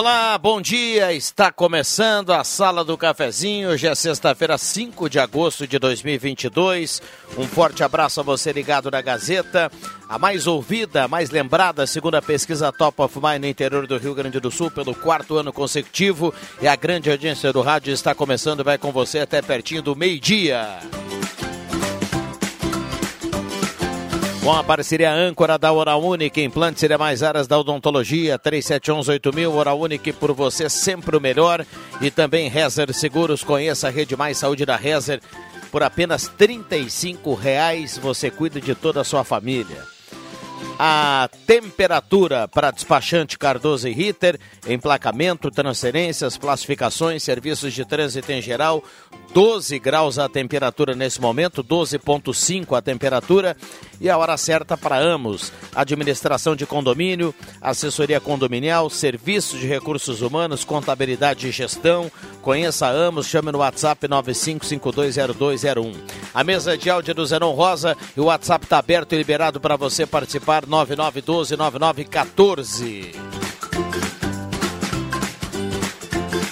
Olá, bom dia. Está começando a Sala do Cafezinho. Hoje é sexta-feira, 5 de agosto de 2022. Um forte abraço a você ligado na Gazeta. A mais ouvida, a mais lembrada, segundo a pesquisa Top of Mind no interior do Rio Grande do Sul, pelo quarto ano consecutivo. E a grande audiência do rádio está começando. Vai com você até pertinho do meio-dia. Com a parceria âncora da Oral Unique, implantes e mais áreas da odontologia, 37118000, Oral Unique por você sempre o melhor. E também Rezer Seguros, conheça a Rede Mais Saúde da Rezer. Por apenas R$ reais você cuida de toda a sua família. A temperatura para despachante Cardoso e Ritter, emplacamento, transferências, classificações, serviços de trânsito em geral, 12 graus a temperatura nesse momento, 12,5 a temperatura e a hora certa para Amos. Administração de condomínio, assessoria condominial, serviços de recursos humanos, contabilidade e gestão. Conheça a Amos, chame no WhatsApp 95520201. A mesa de áudio do Zenon Rosa e o WhatsApp está aberto e liberado para você participar 99129914.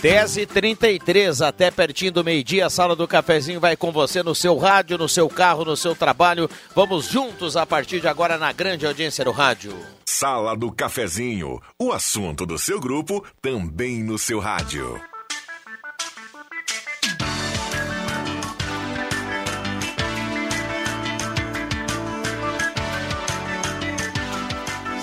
10 e 33 até pertinho do meio-dia, a sala do cafezinho vai com você no seu rádio, no seu carro, no seu trabalho. Vamos juntos a partir de agora na grande audiência do rádio. Sala do cafezinho, o assunto do seu grupo também no seu rádio.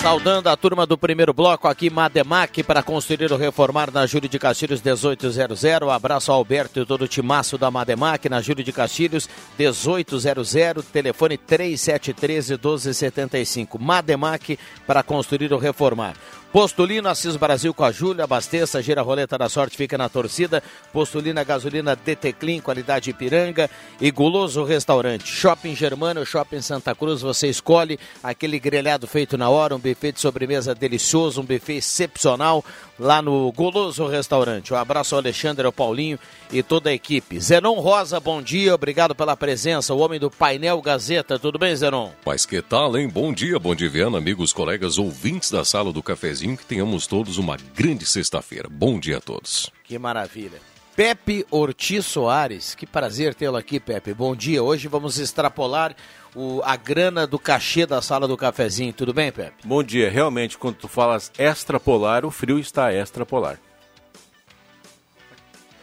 Saudando a turma do primeiro bloco aqui, Mademac, para construir ou reformar na Júlio de Castilhos 1800. Um abraço ao Alberto e todo o timaço da Mademac na Júlio de Castilhos 1800, telefone 3713 1275. Mademac para construir ou reformar. Postulino Assis Brasil com a Júlia, abasteça, gira a roleta da sorte, fica na torcida. Postulina gasolina DT Clean, qualidade Ipiranga e Guloso Restaurante. Shopping Germano, Shopping Santa Cruz, você escolhe aquele grelhado feito na hora, um buffet de sobremesa delicioso, um buffet excepcional lá no Goloso Restaurante. Um abraço ao Alexandre, ao Paulinho e toda a equipe. Zenon Rosa, bom dia, obrigado pela presença. O homem do painel Gazeta, tudo bem, Zenon? Mas que tal, hein? Bom dia, bom dia, Viana, amigos, colegas, ouvintes da sala do cafezinho, que tenhamos todos uma grande sexta-feira. Bom dia a todos. Que maravilha. Pepe Ortiz Soares, que prazer tê-lo aqui, Pepe. Bom dia. Hoje vamos extrapolar o, a grana do cachê da sala do cafezinho. Tudo bem, Pepe? Bom dia. Realmente, quando tu falas extrapolar, o frio está extrapolar.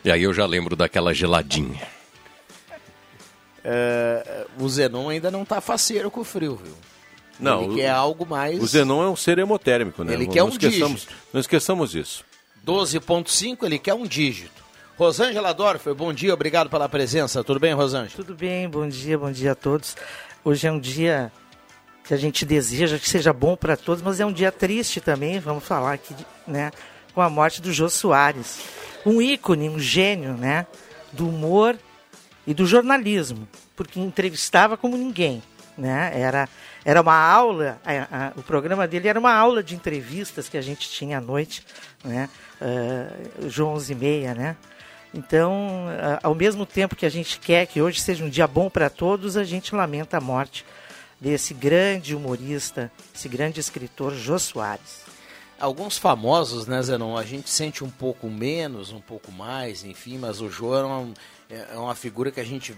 E aí eu já lembro daquela geladinha. É, o Zenon ainda não está faceiro com o frio, viu? Não, Ele quer algo mais. O Zenon é um ser hemotérmico, né? Ele não, quer não um esqueçamos, dígito. Não esqueçamos isso. 12,5, ele quer um dígito. Rosângela Dorfer, bom dia, obrigado pela presença. Tudo bem, Rosângela? Tudo bem, bom dia, bom dia a todos. Hoje é um dia que a gente deseja que seja bom para todos, mas é um dia triste também, vamos falar aqui, né, com a morte do Jô Soares. Um ícone, um gênio, né, do humor e do jornalismo, porque entrevistava como ninguém, né, era, era uma aula, a- a- o programa dele era uma aula de entrevistas que a gente tinha à noite, né, uh, João 11 e meia, né, então, ah, ao mesmo tempo que a gente quer que hoje seja um dia bom para todos, a gente lamenta a morte desse grande humorista, esse grande escritor Jô Soares. Alguns famosos, né, Zenon? A gente sente um pouco menos, um pouco mais, enfim, mas o Jô é uma, é uma figura que a gente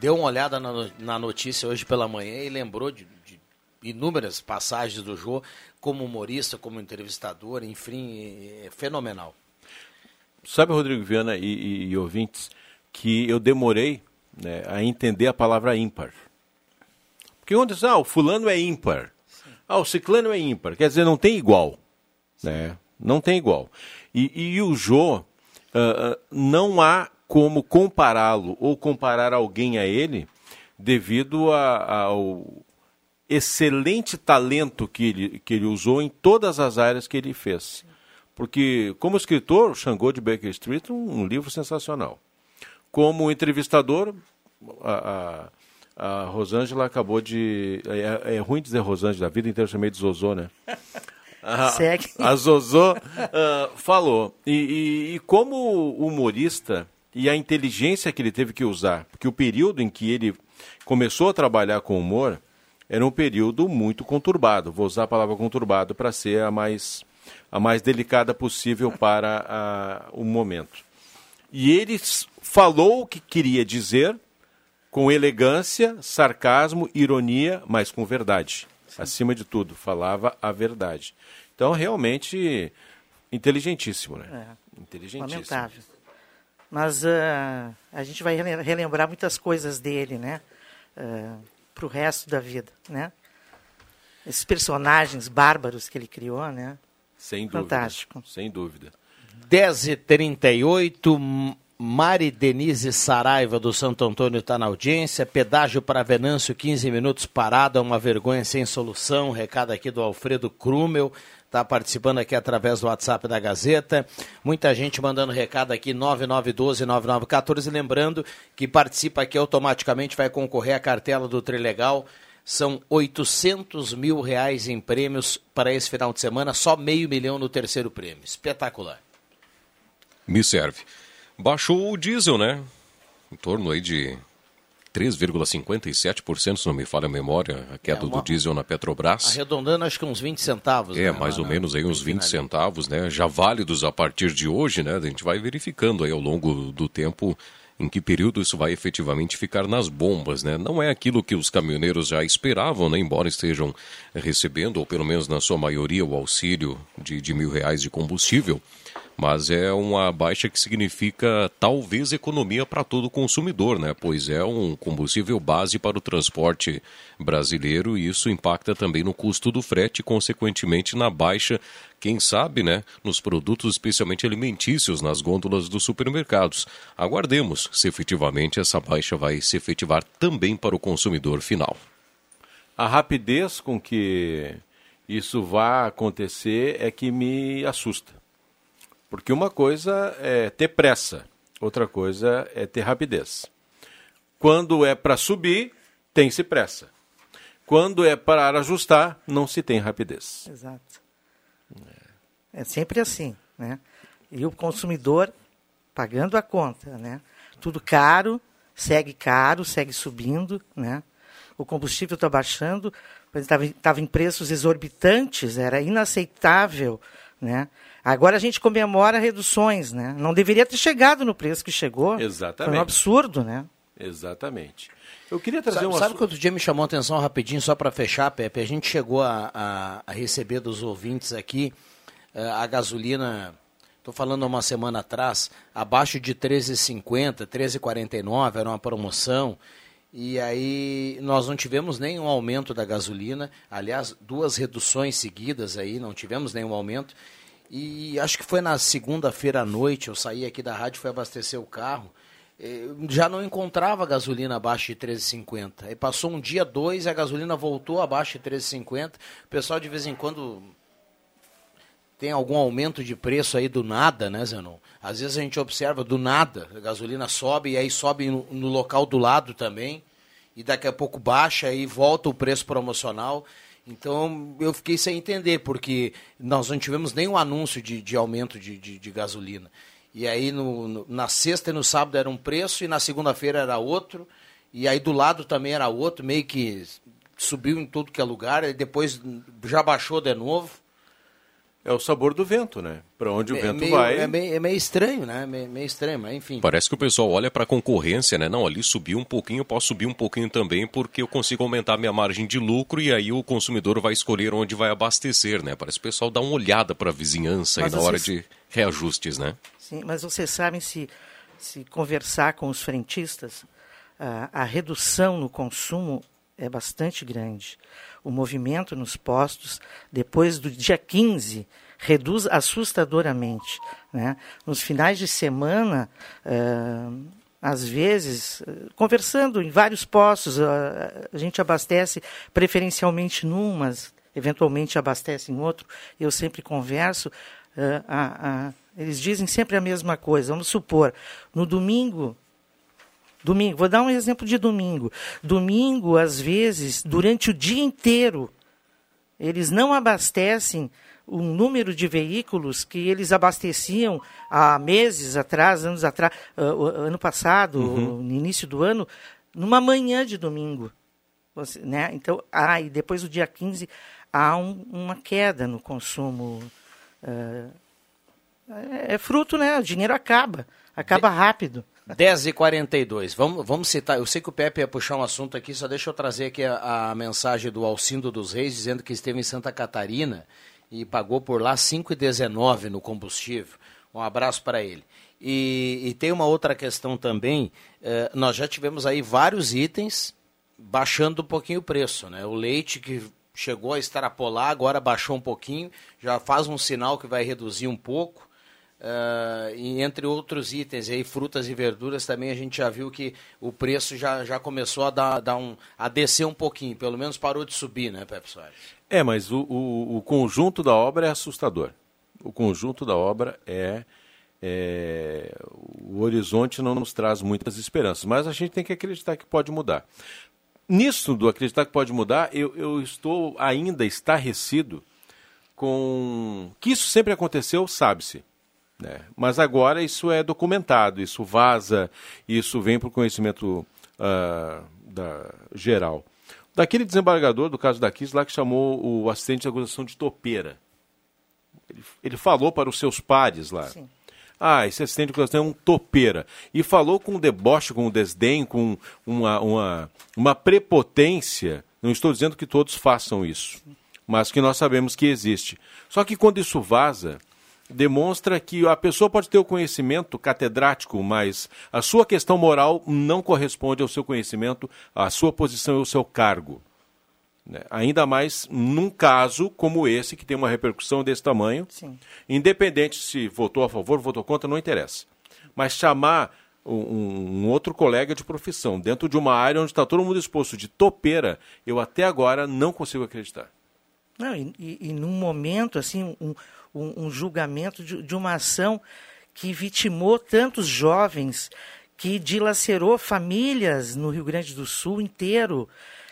deu uma olhada na, no- na notícia hoje pela manhã e lembrou de inúmeras passagens do Jô como humorista, como entrevistador, enfim, é fenomenal. Sabe, Rodrigo Viana e, e- e ouvintes, que eu demorei né, a entender a palavra ímpar. Porque diz, ah, o fulano é ímpar, ah, o ciclano é ímpar, quer dizer, não tem igual. Né? Não tem igual. E, e o Jô, ah, não há como compará-lo ou comparar alguém a ele devido a- ao, excelente talento que ele, que ele usou em todas as áreas que ele fez. Porque, como escritor, o Xangô de Baker Street, um, um livro sensacional. Como entrevistador, a, a, a Rosângela acabou de. É, é, ruim dizer Rosângela, a vida inteira eu chamei de Zozô, né? A, Segue. a Zozô uh, falou. E, e, e como humorista e a inteligência que ele teve que usar, porque o período em que ele começou a trabalhar com humor era um período muito conturbado. Vou usar a palavra conturbado para ser a mais, a mais delicada possível para a, o momento. E ele falou o que queria dizer com elegância, sarcasmo, ironia, mas com verdade. Sim. Acima de tudo, falava a verdade. Então, realmente, inteligentíssimo, né? É. Inteligentíssimo. Lamentável. Mas uh, a gente vai relembrar muitas coisas dele, né? Uh, para o resto da vida, né? Esses personagens bárbaros que ele criou, né? Sem dúvida. Fantástico. Sem dúvida. 10h38, Mari Denise Saraiva do Santo Antônio está na audiência. Pedágio para Venâncio, 15 minutos parado, é uma vergonha sem solução. Recado aqui do Alfredo Krumel está participando aqui através do WhatsApp da Gazeta. Muita gente mandando recado aqui, 9912-9914. Lembrando que participa aqui automaticamente, vai concorrer à cartela do Trilegal. São 800 mil reais em prêmios para esse final de semana, só meio milhão no terceiro prêmio. Espetacular. Me serve. Baixou o diesel, né? Em torno aí de 3,57%, se não me falha a memória, a queda é uma... do diesel na Petrobras. Arredondando, acho que uns 20 centavos. É, né, mais ou menos aí uns 20 centavos, né? Já válidos a partir de hoje, né? A gente vai verificando aí ao longo do tempo em que período isso vai efetivamente ficar nas bombas, né? Não é aquilo que os caminhoneiros já esperavam, né? Embora estejam recebendo, ou pelo menos na sua maioria, o auxílio de, de mil reais de combustível mas é uma baixa que significa talvez economia para todo consumidor, né? Pois é um combustível base para o transporte brasileiro e isso impacta também no custo do frete consequentemente, na baixa, quem sabe, né, nos produtos especialmente alimentícios nas gôndolas dos supermercados. Aguardemos se efetivamente essa baixa vai se efetivar também para o consumidor final. A rapidez com que isso vai acontecer é que me assusta porque uma coisa é ter pressa, outra coisa é ter rapidez. Quando é para subir, tem-se pressa. Quando é para ajustar, não se tem rapidez. Exato. É, sempre assim, né? E o consumidor pagando a conta, né? Tudo caro, segue caro, segue subindo, né? O combustível está baixando, estava em preços exorbitantes, era inaceitável, né? Agora a gente comemora reduções, né? Não deveria ter chegado no preço que chegou. Exatamente. Foi um absurdo, né? Exatamente. Eu queria trazer sabe, uma... Sabe que outro dia me chamou a atenção rapidinho, só para fechar, Pepe? A gente chegou a, a, a receber dos ouvintes aqui uh, a gasolina, estou falando uma semana atrás, abaixo de 13,50, 13,49, era uma promoção. E aí nós não tivemos nenhum aumento da gasolina, aliás, duas reduções seguidas aí, não tivemos nenhum aumento. E acho que foi na segunda-feira à noite, eu saí aqui da rádio, fui abastecer o carro. Já não encontrava gasolina abaixo de 13,50. Aí passou um dia, dois, a gasolina voltou abaixo de 13,50. O pessoal de vez em quando tem algum aumento de preço aí do nada, né, Zenon? Às vezes a gente observa do nada, a gasolina sobe e aí sobe no, no local do lado também. E daqui a pouco baixa e volta o preço promocional. Então eu fiquei sem entender, porque nós não tivemos nenhum anúncio de, de aumento de, de, de, gasolina. E aí no, no, na sexta e no sábado era um preço e na segunda-feira era outro. E aí do lado também era outro, meio que subiu em tudo que é lugar, e depois já baixou de novo. É o sabor do vento, né? Para onde o é, vento meio, vai. É meio, é meio estranho, né? Meio, meio, estranho, mas enfim. Parece que o pessoal olha para a concorrência, né? Não, ali subiu um pouquinho, eu posso subir um pouquinho também, porque eu consigo aumentar minha margem de lucro e aí o consumidor vai escolher onde vai abastecer, né? Parece que o pessoal dá uma olhada para a vizinhança mas aí na hora de reajustes, né? Sim, mas vocês sabem se, se conversar com os frentistas, a, a redução no consumo é bastante grande. O movimento nos postos, depois do dia 15 reduz assustadoramente. Né? Nos finais de semana, uh, às vezes, conversando em vários postos, a, a gente abastece preferencialmente num, mas eventualmente abastece em outro. Eu sempre converso. Uh, eles dizem sempre a mesma coisa. Vamos supor, no domingo, domingo, vou dar um exemplo de domingo. Domingo, às vezes, durante o dia inteiro, eles não abastecem o número de veículos que eles abasteciam há meses atrás, anos atrás, uh, ano passado, uhum. no início do ano, numa manhã de domingo. Você, né? Então, ah, e depois do dia 15 há um, uma queda no consumo. Uh, é, é, fruto, né? O dinheiro acaba, acaba rápido. 10 e 42 vamos, vamos citar, eu sei que o Pepe ia puxar um assunto aqui, só deixa eu trazer aqui a, a mensagem do Alcindo dos Reis, dizendo que esteve em Santa Catarina e pagou por lá 5,19 no combustível. Um abraço para ele. E, e, tem uma outra questão também, eh, nós já tivemos aí vários itens baixando um pouquinho o preço, né? O leite que chegou a extrapolar, agora baixou um pouquinho, já faz um sinal que vai reduzir um pouco. Uh, e entre outros itens, aí, frutas e verduras, também a gente já viu que o preço já, já começou a, dar, dar um, a descer um pouquinho, pelo menos parou de subir, né, Pepe Soares? É, mas o, o, o, conjunto da obra é assustador. O conjunto da obra é, é, O horizonte não nos traz muitas esperanças, mas a gente tem que acreditar que pode mudar. Nisso do acreditar que pode mudar, eu, eu estou ainda estarrecido com. que isso sempre aconteceu, sabe-se. Né? Mas agora isso é documentado, isso vaza, isso vem para o conhecimento uh, da, geral daquele desembargador do caso da Kiss lá que chamou o assistente de acusação de topeira. Ele, ele falou para os seus pares lá. Sim. Ah, esse assistente de acusação é um topeira. E falou com um deboche, com um desdém, com uma, uma, uma prepotência. Não estou dizendo que todos façam isso, mas que nós sabemos que existe. Só que quando isso vaza, demonstra que a pessoa pode ter o conhecimento catedrático, mas a sua questão moral não corresponde ao seu conhecimento, à sua posição e ao seu cargo. Né? Ainda mais num caso como esse, que tem uma repercussão desse tamanho, Sim. independente se votou a favor, votou contra, não interessa. Mas chamar um, um, outro colega de profissão dentro de uma área onde está todo mundo exposto de topeira, eu até agora não consigo acreditar. Não, e, e, e num momento assim, um, um, um julgamento de, de uma ação que vitimou tantos jovens, que dilacerou famílias no Rio Grande do Sul inteiro,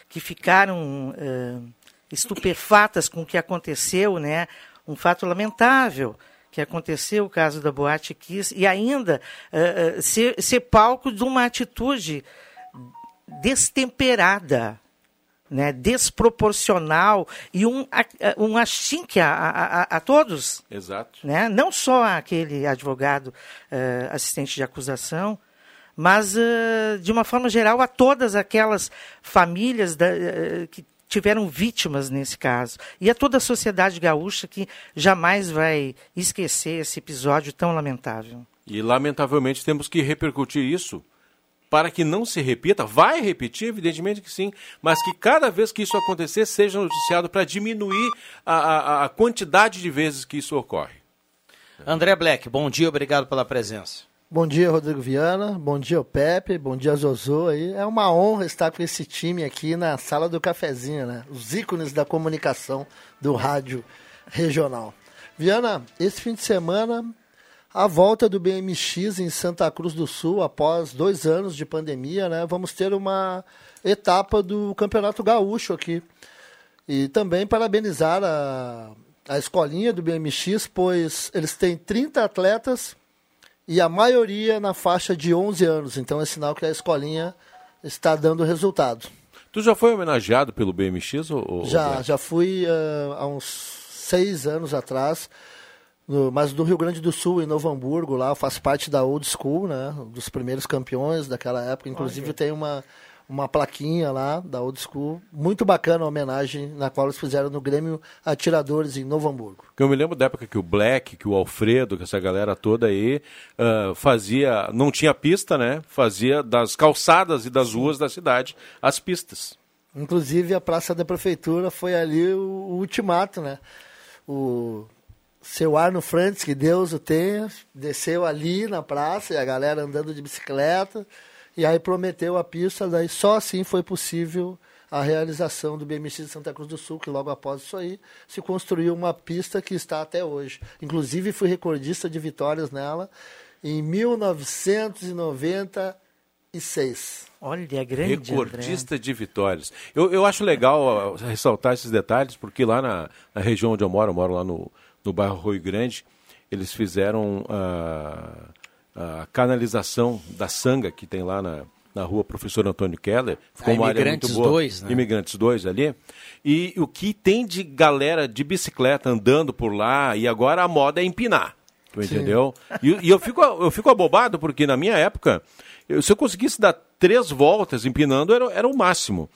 que ficaram uh, estupefatas com o que aconteceu, né? Um fato lamentável que aconteceu, o caso da Boate Kiss, e ainda uh, uh, ser, ser palco de uma atitude destemperada, né, desproporcional e um, um achinque a, a, a, todos. Exato. Né? Não só aquele advogado uh, assistente de acusação, mas, uh, de uma forma geral, a todas aquelas famílias da, uh, que tiveram vítimas nesse caso. E a toda a sociedade gaúcha que jamais vai esquecer esse episódio tão lamentável. E, lamentavelmente, temos que repercutir isso para que não se repita, vai repetir, evidentemente que sim, mas que cada vez que isso acontecer seja noticiado para diminuir a, a, a, quantidade de vezes que isso ocorre. André Black, bom dia, obrigado pela presença. Bom dia, Rodrigo Viana. Bom dia, o Pepe. Bom dia, Zozô. Aí. É uma honra estar com esse time aqui na sala do cafezinho, né? Os ícones da comunicação do rádio regional. Viana, esse fim de semana a volta do BMX em Santa Cruz do Sul, após dois anos de pandemia, né, vamos ter uma etapa do Campeonato Gaúcho aqui. E também parabenizar a, a escolinha do BMX, pois eles têm 30 atletas e a maioria na faixa de 11 anos. Então é sinal que a escolinha está dando resultado. Tu já foi homenageado pelo BMX? Ou, já, já fui uh, há uns seis anos atrás no, mas do Rio Grande do Sul, em Novo Hamburgo, lá faz parte da old school, né? Dos primeiros campeões daquela época. Inclusive okay. tem uma, uma plaquinha lá da old school. Muito bacana a homenagem na qual eles fizeram no Grêmio Atiradores em Novo Hamburgo. Eu me lembro da época que o Black, que o Alfredo, que essa galera toda aí uh, fazia. Não tinha pista, né? Fazia das calçadas e das ruas da cidade as pistas. Inclusive a Praça da Prefeitura foi ali o, o ultimato, né? O seu Arno Frantz, que Deus o tenha, desceu ali na praça e a galera andando de bicicleta. E aí prometeu a pista, daí só assim foi possível a realização do BMX de Santa Cruz do Sul, que logo após isso aí se construiu uma pista que está até hoje. Inclusive fui recordista de vitórias nela em 1996. Olha, é grande. Recordista André. de vitórias. Eu, eu acho legal ressaltar esses detalhes, porque lá na, na região onde eu moro, eu moro lá no, no bairro Rio Grande, eles fizeram a, a canalização da Sanga, que tem lá na, na rua Professor Antônio Keller. Ficou uma área muito boa. Dois, né? Imigrantes 2 ali. E o que tem de galera de bicicleta andando por lá, e agora a moda é empinar. Tu entendeu? E, e, eu, fico, eu fico abobado, porque na minha época, eu, se eu conseguisse dar três voltas empinando, era, era o máximo.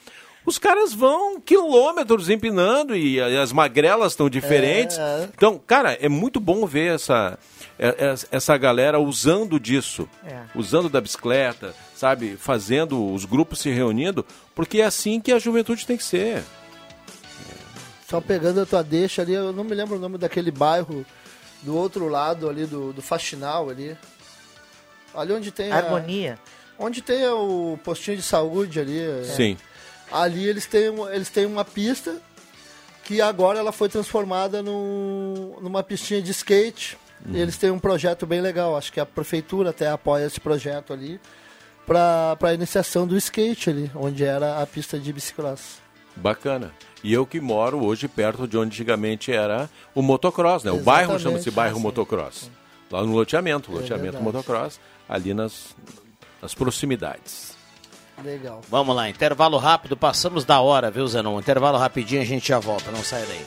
Os caras vão quilômetros empinando e as magrelas estão diferentes. É, é. Então, cara, é muito bom ver essa, é, é, essa galera usando disso, é. usando da bicicleta, sabe? Fazendo os grupos se reunindo, porque é assim que a juventude tem que ser. Só pegando a tua deixa ali, eu não me lembro o nome daquele bairro do outro lado ali, do, do Faxinal ali. Ali onde tem Harmonia. A, onde tem o postinho de saúde ali. Sim. Ali eles têm, eles têm uma pista que agora ela foi transformada num, numa pistinha de skate. Uhum. eles têm um projeto bem legal. Acho que a prefeitura até apoia esse projeto ali para a iniciação do skate ali, onde era a pista de bicicross. Bacana. E eu que moro hoje perto de onde antigamente era o motocross, né? O bairro chama-se bairro motocross. Lá no loteamento, é loteamento motocross, ali nas, nas proximidades. Legal. Vamos lá, intervalo rápido, passamos da hora, viu, Zenon? Intervalo rapidinho, a gente já volta, não sai daí.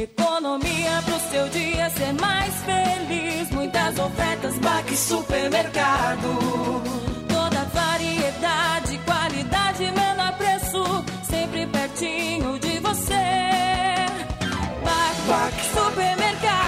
Economia pro seu dia ser mais feliz. Muitas ofertas, Baque Supermercado. Toda variedade, qualidade, menor preço. Sempre pertinho de você. Baque Supermercado.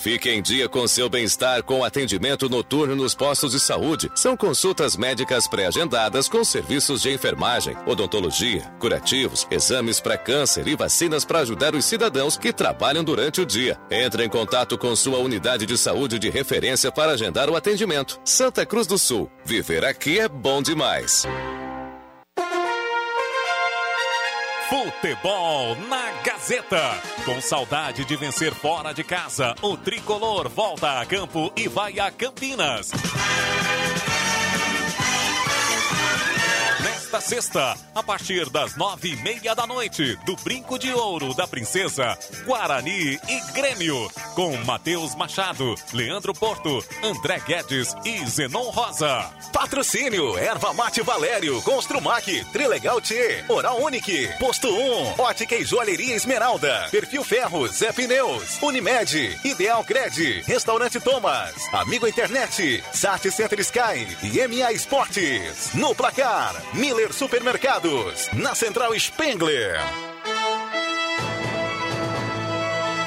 Fique em dia com seu bem-estar com atendimento noturno nos postos de saúde. São consultas médicas pré-agendadas com serviços de enfermagem, odontologia, curativos, exames para câncer e vacinas para ajudar os cidadãos que trabalham durante o dia. Entre em contato com sua unidade de saúde de referência para agendar o atendimento. Santa Cruz do Sul. Viver aqui é bom demais. Futebol na Gazeta. Com saudade de vencer fora de casa, o tricolor volta a campo e vai a Campinas. Nesta sexta, a partir das nove e meia da noite, do Brinco de Ouro da Princesa, Guarani e Grêmio, com Matheus Machado, Leandro Porto, André Guedes e Zenon Rosa. Patrocínio, Erva Mate Valério, Construmac, Trilegal T, Oral Unique, Posto 1, Ótica e Joalheria Esmeralda, Perfil Ferros, Zé Pneus, Unimed, Ideal Cred, Restaurante Thomas, Amigo Internet, Sat Center Sky e MA Esportes. No placar, Miller Supermercados, na Central Spengler.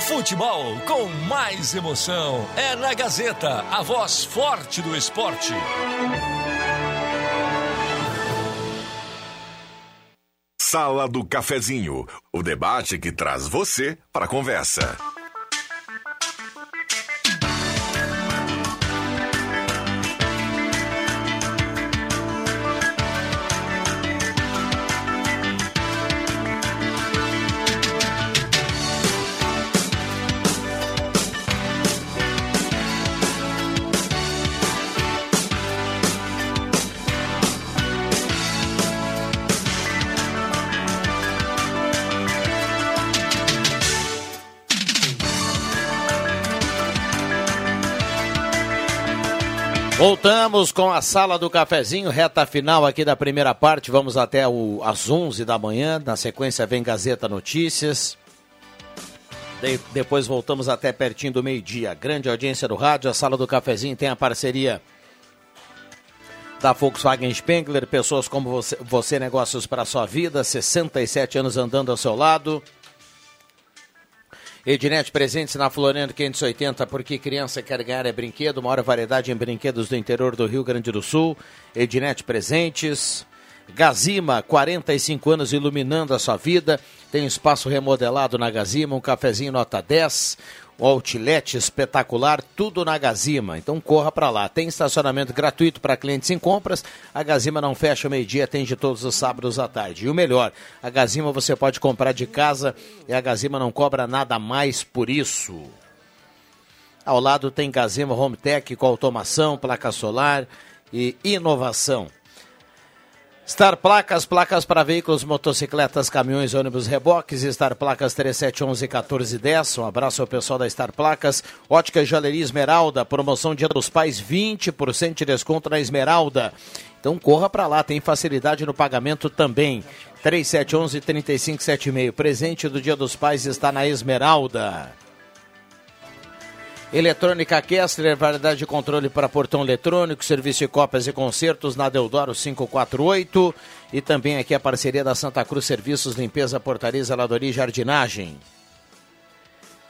Futebol com mais emoção é na Gazeta, a voz forte do esporte. Sala do Cafezinho, o debate que traz você para a conversa. Voltamos com a sala do cafezinho, reta final aqui da primeira parte. Vamos até o, às 11 da manhã. Na sequência vem Gazeta Notícias. De- depois voltamos até pertinho do meio-dia. Grande audiência do rádio. A sala do cafezinho tem a parceria da Volkswagen Spengler. Pessoas como você, você negócios para sua vida. 67 anos andando ao seu lado. Ednet presentes na Floriano 580, porque criança quer ganhar é brinquedo, maior variedade em brinquedos do interior do Rio Grande do Sul. Ednet presentes. Gazima, 45 anos iluminando a sua vida. Tem espaço remodelado na Gazima, um cafezinho nota 10, um outlet espetacular, tudo na Gazima. Então corra para lá. Tem estacionamento gratuito para clientes em compras. A Gazima não fecha meio-dia, atende todos os sábados à tarde. E o melhor, a Gazima você pode comprar de casa e a Gazima não cobra nada mais por isso. Ao lado tem Gazima Home Tech com automação, placa solar e inovação. Star Placas, placas para veículos, motocicletas, caminhões, ônibus, reboques. Star Placas 3711-1410. Um abraço ao pessoal da Star Placas. Ótica Joalheria Esmeralda, promoção Dia dos Pais, 20% de desconto na Esmeralda. Então corra para lá, tem facilidade no pagamento também. 3711-3576. Presente do Dia dos Pais está na Esmeralda. Eletrônica Kessler, variedade de controle para portão eletrônico, serviço de cópias e concertos na Deodoro 548 e também aqui a parceria da Santa Cruz Serviços, Limpeza, Portaria, Zeladoria e Jardinagem.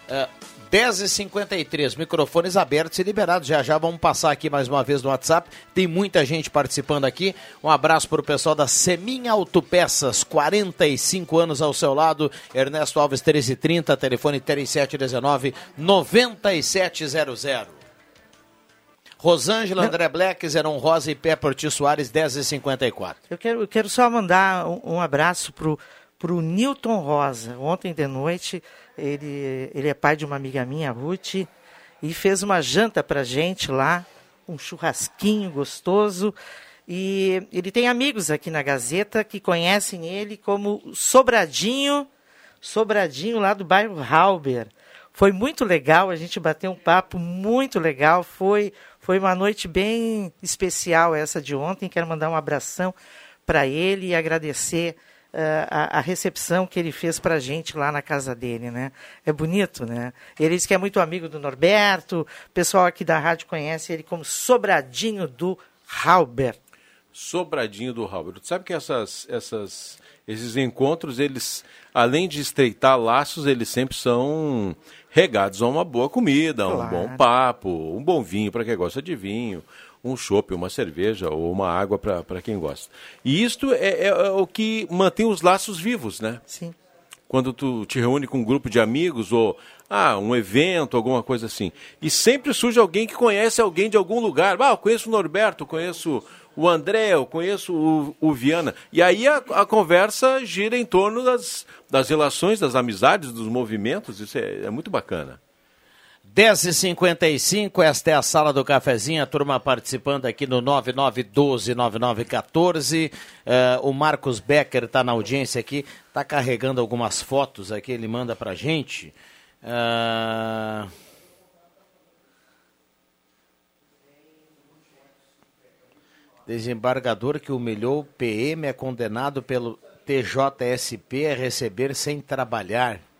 É, 10h53, microfones abertos e liberados. Já já vamos passar aqui mais uma vez no WhatsApp. Tem muita gente participando aqui. Um abraço para o pessoal da Seminha Autopeças, 45 anos ao seu lado. Ernesto Alves 1330, telefone 3719 9700. Rosângela, André Black, Zeron Rosa e Pé Porti Soares, 10h54. Eu quero, eu quero só mandar um, um abraço pro, pro Newton Rosa. Ontem de noite, ele, ele é pai de uma amiga minha, Ruth, e fez uma janta pra gente lá, um churrasquinho gostoso. E ele tem amigos aqui na Gazeta que conhecem ele como Sobradinho, Sobradinho lá do bairro Halber. Foi muito legal, a gente bateu um papo muito legal. Foi, foi uma noite bem especial essa de ontem. Quero mandar um abração para ele e agradecer a, a recepção que ele fez para a gente lá na casa dele, né? É bonito, né? Ele disse que é muito amigo do Norberto. O pessoal aqui da rádio conhece ele como Sobradinho do Halber. Sobradinho do Halber. Tu sabe que essas, essas, esses encontros, eles, além de estreitar laços, eles sempre são regados a uma boa comida, a um Claro. bom papo, um bom vinho para quem gosta de vinho, um chopp, uma cerveja ou uma água para quem gosta. E isto é, é- é o que mantém os laços vivos, né? Sim. quando tu te reúne com um grupo de amigos ou ah, um evento, alguma coisa assim. E sempre surge alguém que conhece alguém de algum lugar. Ah, eu conheço o Norberto, conheço o André, eu conheço o, o Viana. E aí a, a conversa gira em torno das, das relações, das amizades, dos movimentos. Isso é, é muito bacana. 10h55, esta é a sala do cafezinho, a turma participando aqui no 9912-9914. Eh, o Marcos Becker está na audiência aqui, está carregando algumas fotos aqui, ele manda pra gente. Ah, Desembargador que humilhou PM é condenado pelo TJSP a receber sem trabalhar.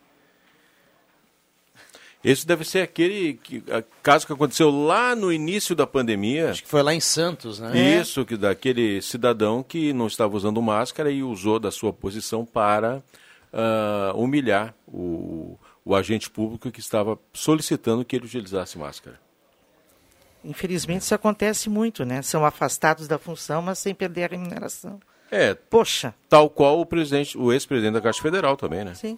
Esse deve ser aquele que, a- caso que aconteceu lá no início da pandemia. Acho que foi lá em Santos, né? Isso, que daquele cidadão que não estava usando máscara e usou da sua posição para ah, humilhar o, o agente público que estava solicitando que ele utilizasse máscara. Infelizmente isso acontece muito, né? São afastados da função, mas sem perder a remuneração. É, Poxa, tal qual o presidente, o ex-presidente da Caixa Federal também, né? sim.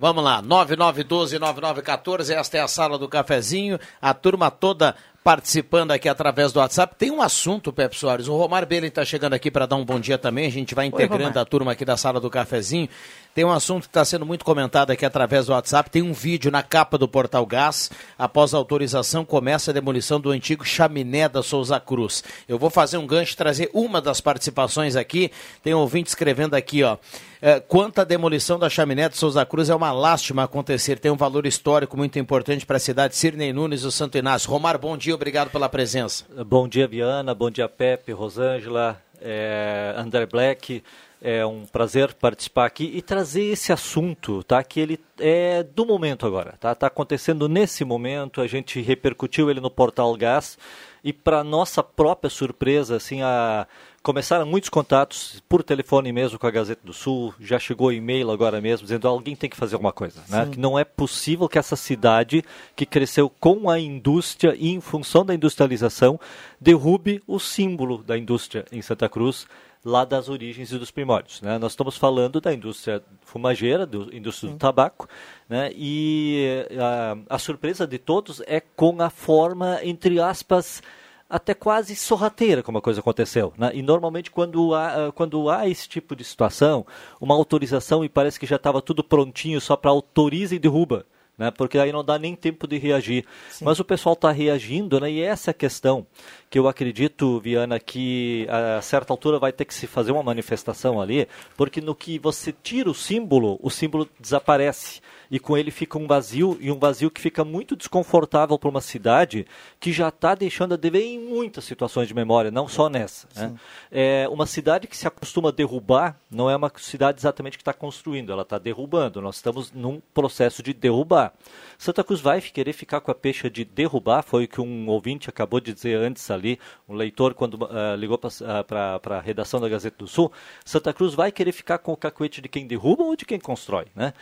Vamos lá, 9912-9914, esta é a sala do cafezinho, a turma toda participando aqui através do WhatsApp. Tem um assunto, Pepe Soares, o Romar Belen está chegando aqui para dar um bom dia também, a gente vai integrando Romar. a turma aqui da sala do cafezinho. Tem um assunto que está sendo muito comentado aqui através do WhatsApp, tem um vídeo na capa do Portal Gás, após autorização começa a demolição do antigo chaminé da Souza Cruz. Eu vou fazer um gancho, trazer uma das participações aqui, tem um ouvinte escrevendo aqui, ó, é, quanto à demolição da chaminé de Souza Cruz, é uma lástima acontecer. Tem um valor histórico muito importante para a cidade. Sirnei Nunes, do Santo Inácio. Romar, bom dia. dia, obrigado pela presença. Bom dia, Viana. Bom dia, Pepe, Rosângela, é, André Black. É um prazer participar aqui e trazer esse assunto, tá? Que ele é do momento agora, tá? Tá acontecendo nesse momento. A gente repercutiu ele no Portal Gás e para nossa própria surpresa, assim, a começaram muitos contatos por telefone mesmo com a Gazeta do Sul. Já chegou e-mail agora mesmo dizendo alguém tem que fazer alguma coisa, né? Que não é possível que essa cidade que cresceu com a indústria e em função da industrialização derrube o símbolo da indústria em Santa Cruz lá das origens e dos primórdios. Né? Nós estamos falando da indústria fumageira, da indústria do tabaco, né? e a, a surpresa de todos é com a forma, entre aspas, até quase sorrateira como a coisa aconteceu. Né? E normalmente quando há, ah, quando há esse tipo de situação, uma autorização e parece que já estava tudo prontinho só para autoriza e derruba. Né? Porque aí não dá nem tempo de reagir. Mas o pessoal está reagindo, né? e essa é a questão que eu acredito, Viana, que a certa altura vai ter que se fazer uma manifestação ali, porque no que você tira o símbolo, o símbolo desaparece e com ele fica um vazio e um vazio que fica muito desconfortável para uma cidade que já está deixando a dever em muitas situações de memória, não só nessa. Né? É uma cidade que se acostuma a derrubar, não é uma cidade exatamente que está construindo, ela está derrubando. Nós estamos num processo de derrubar. Santa Cruz vai querer ficar com a peixe de derrubar, foi o que um ouvinte acabou de dizer antes ali, um leitor quando uh, ligou para uh, a redação da Gazeta do Sul. Santa Cruz vai querer ficar com o cacuete de quem derruba ou de quem constrói, né?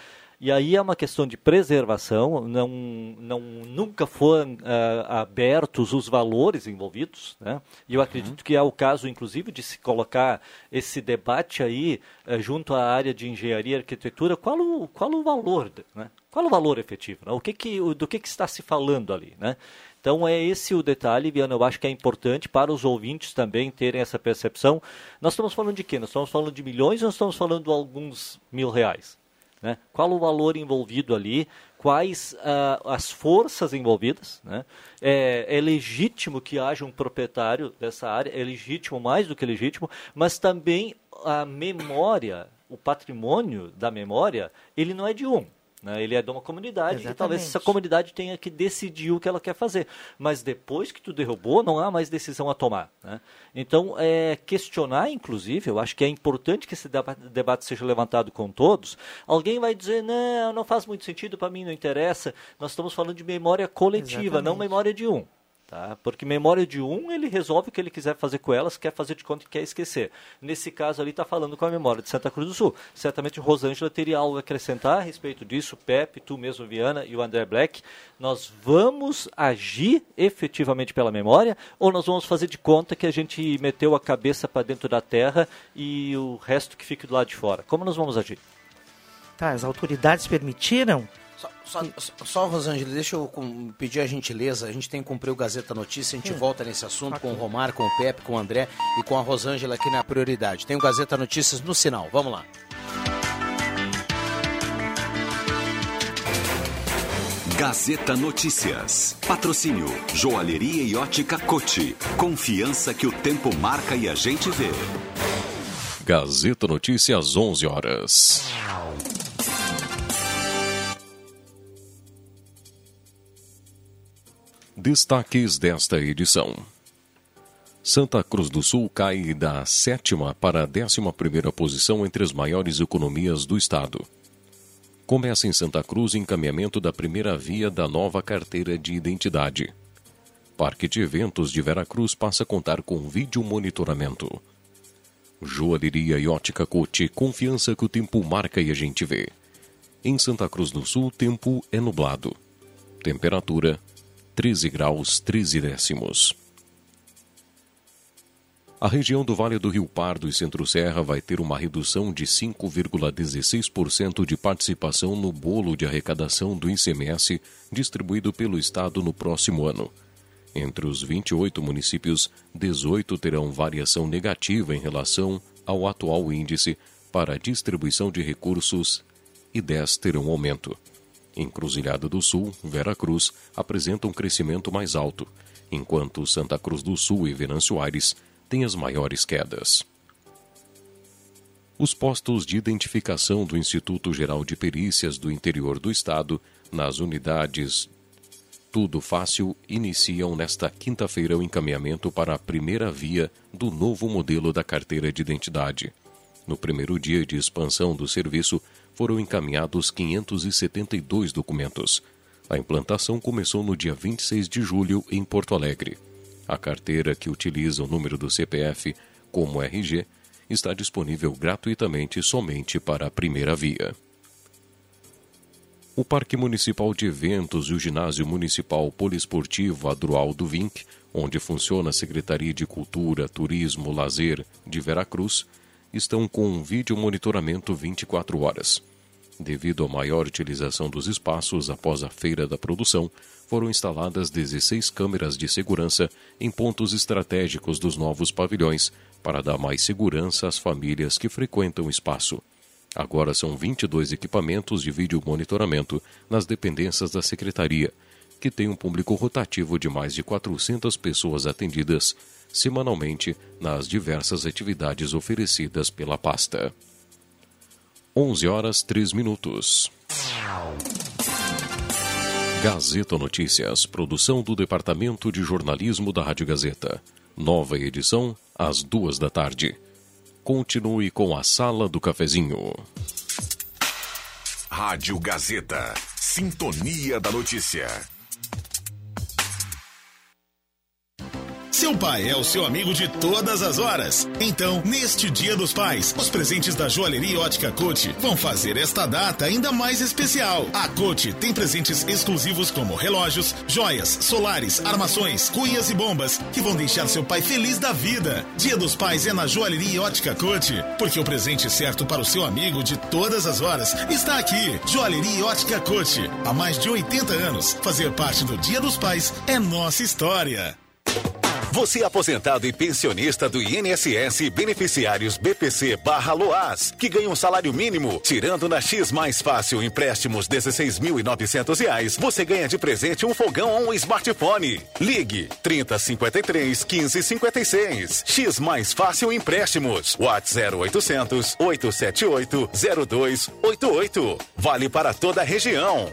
E aí é uma questão de preservação, não, não nunca foram uh, abertos os valores envolvidos, né? E eu acredito que é o caso, inclusive, de se colocar esse debate aí uh, junto à área de engenharia e arquitetura, qual o, qual o valor, né? Qual o valor efetivo? Né? O que que, do que, que está se falando ali, né? Então é esse o detalhe, Viana, eu acho que é importante para os ouvintes também terem essa percepção. Nós estamos falando de quê? Nós estamos falando de milhões ou nós estamos falando de alguns mil reais? Né? Qual o valor envolvido ali? Quais uh, as forças envolvidas? Né? É, é, legítimo que haja um proprietário dessa área, é legítimo, mais do que legítimo, mas também a memória, o patrimônio da memória, ele não é de um. Né? Ele é de uma comunidade Exatamente. e talvez essa comunidade tenha que decidir o que ela quer fazer. Mas depois que tu derrubou, não há mais decisão a tomar. Né? Então, é, questionar, inclusive, eu acho que é importante que esse deba- debate seja levantado com todos. Alguém vai dizer, não, não faz muito sentido, para mim não interessa. Nós estamos falando de memória coletiva, não Exatamente. memória de um. Tá? Porque memória de um, ele resolve o que ele quiser fazer com elas, quer fazer de conta que quer esquecer. Nesse caso ali, está falando com a memória de Santa Cruz do Sul. Certamente Rosângela teria algo a acrescentar a respeito disso, Pepe, tu mesmo, Viana e o André Black. Nós vamos agir efetivamente pela memória ou nós vamos fazer de conta que a gente meteu a cabeça para dentro da terra e o resto que fique do lado de fora? Como nós vamos agir? Tá, as autoridades permitiram? Só, só, só, Rosângela, deixa eu com- pedir a gentileza. A gente tem que cumprir o Gazeta Notícia. A gente volta nesse assunto com o Romar, com o Pepe, com o André e com a Rosângela aqui na prioridade. Tem o Gazeta Notícias no sinal. Vamos lá. Gazeta Notícias. Patrocínio Joalheria e Ótica Cote. Confiança que o tempo marca e a gente vê. Gazeta Notícias, às 11 horas. Destaques desta edição. Santa Cruz do Sul cai da sétima para a décima primeira posição entre as maiores economias do estado. Começa em Santa Cruz encaminhamento da primeira via da nova carteira de identidade. Parque de Eventos de Veracruz passa a contar com vídeo monitoramento. Joalheria e ótica Cote, confiança que o tempo marca e a gente vê. Em Santa Cruz do Sul, tempo é nublado. Temperatura 13 graus 13 décimos. A região do Vale do Rio Pardo e Centro-Serra vai ter uma redução de 5,16% de participação no bolo de arrecadação do ICMS distribuído pelo Estado no próximo ano. Entre os 28 municípios, 18 terão variação negativa em relação ao atual índice para a distribuição de recursos e 10 terão aumento. Encruzilhada do Sul, Veracruz apresentam um crescimento mais alto, enquanto Santa Cruz do Sul e Venâncio Aires têm as maiores quedas. Os postos de identificação do Instituto Geral de Perícias do Interior do Estado, nas unidades Tudo Fácil iniciam nesta quinta-feira o encaminhamento para a primeira via do novo modelo da carteira de identidade. No primeiro dia de expansão do serviço, foram encaminhados 572 documentos. A implantação começou no dia 26 de julho em Porto Alegre. A carteira que utiliza o número do CPF como RG está disponível gratuitamente somente para a primeira via. O Parque Municipal de Eventos e o Ginásio Municipal Poliesportivo Adroal do Vinc, onde funciona a Secretaria de Cultura, Turismo, Lazer de Veracruz, estão com um vídeo monitoramento 24 horas. Devido à maior utilização dos espaços após a feira da produção, foram instaladas 16 câmeras de segurança em pontos estratégicos dos novos pavilhões para dar mais segurança às famílias que frequentam o espaço. Agora são 22 equipamentos de vídeo monitoramento nas dependências da secretaria, que tem um público rotativo de mais de 400 pessoas atendidas semanalmente nas diversas atividades oferecidas pela pasta. 11 horas 3 minutos. Gazeta Notícias, produção do Departamento de Jornalismo da Rádio Gazeta. Nova edição, às duas da tarde. Continue com a Sala do Cafezinho. Rádio Gazeta. Sintonia da Notícia. Seu pai é o seu amigo de todas as horas. Então, neste Dia dos Pais, os presentes da Joalheria Ótica Cote vão fazer esta data ainda mais especial. A Cote tem presentes exclusivos como relógios, joias, solares, armações, cuias e bombas que vão deixar seu pai feliz da vida. Dia dos Pais é na Joalheria Ótica Cote, porque o presente certo para o seu amigo de todas as horas está aqui. Joalheria Ótica Cote. Há mais de 80 anos, fazer parte do Dia dos Pais é nossa história. Você aposentado e pensionista do INSS beneficiários BPC barra Loas, que ganha um salário mínimo, tirando na X Mais Fácil empréstimos 16.900 reais, você ganha de presente um fogão ou um smartphone. Ligue 3053 1556. X Mais Fácil Empréstimos. WhatsApp 0800 878 0288. Vale para toda a região.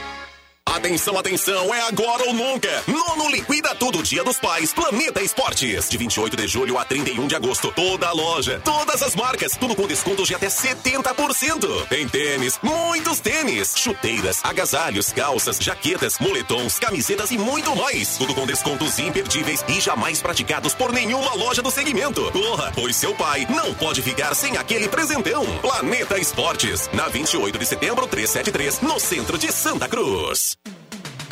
Atenção, atenção, é agora ou nunca. Nono Liquida Tudo Dia dos Pais, Planeta Esportes. De 28 de julho a 31 de agosto. Toda a loja, todas as marcas, tudo com descontos de até 70%. Tem tênis, muitos tênis, chuteiras, agasalhos, calças, jaquetas, moletons, camisetas e muito mais. Tudo com descontos imperdíveis e jamais praticados por nenhuma loja do segmento. Corra, pois seu pai não pode ficar sem aquele presentão. Planeta Esportes, na 28 de setembro 373, no centro de Santa Cruz.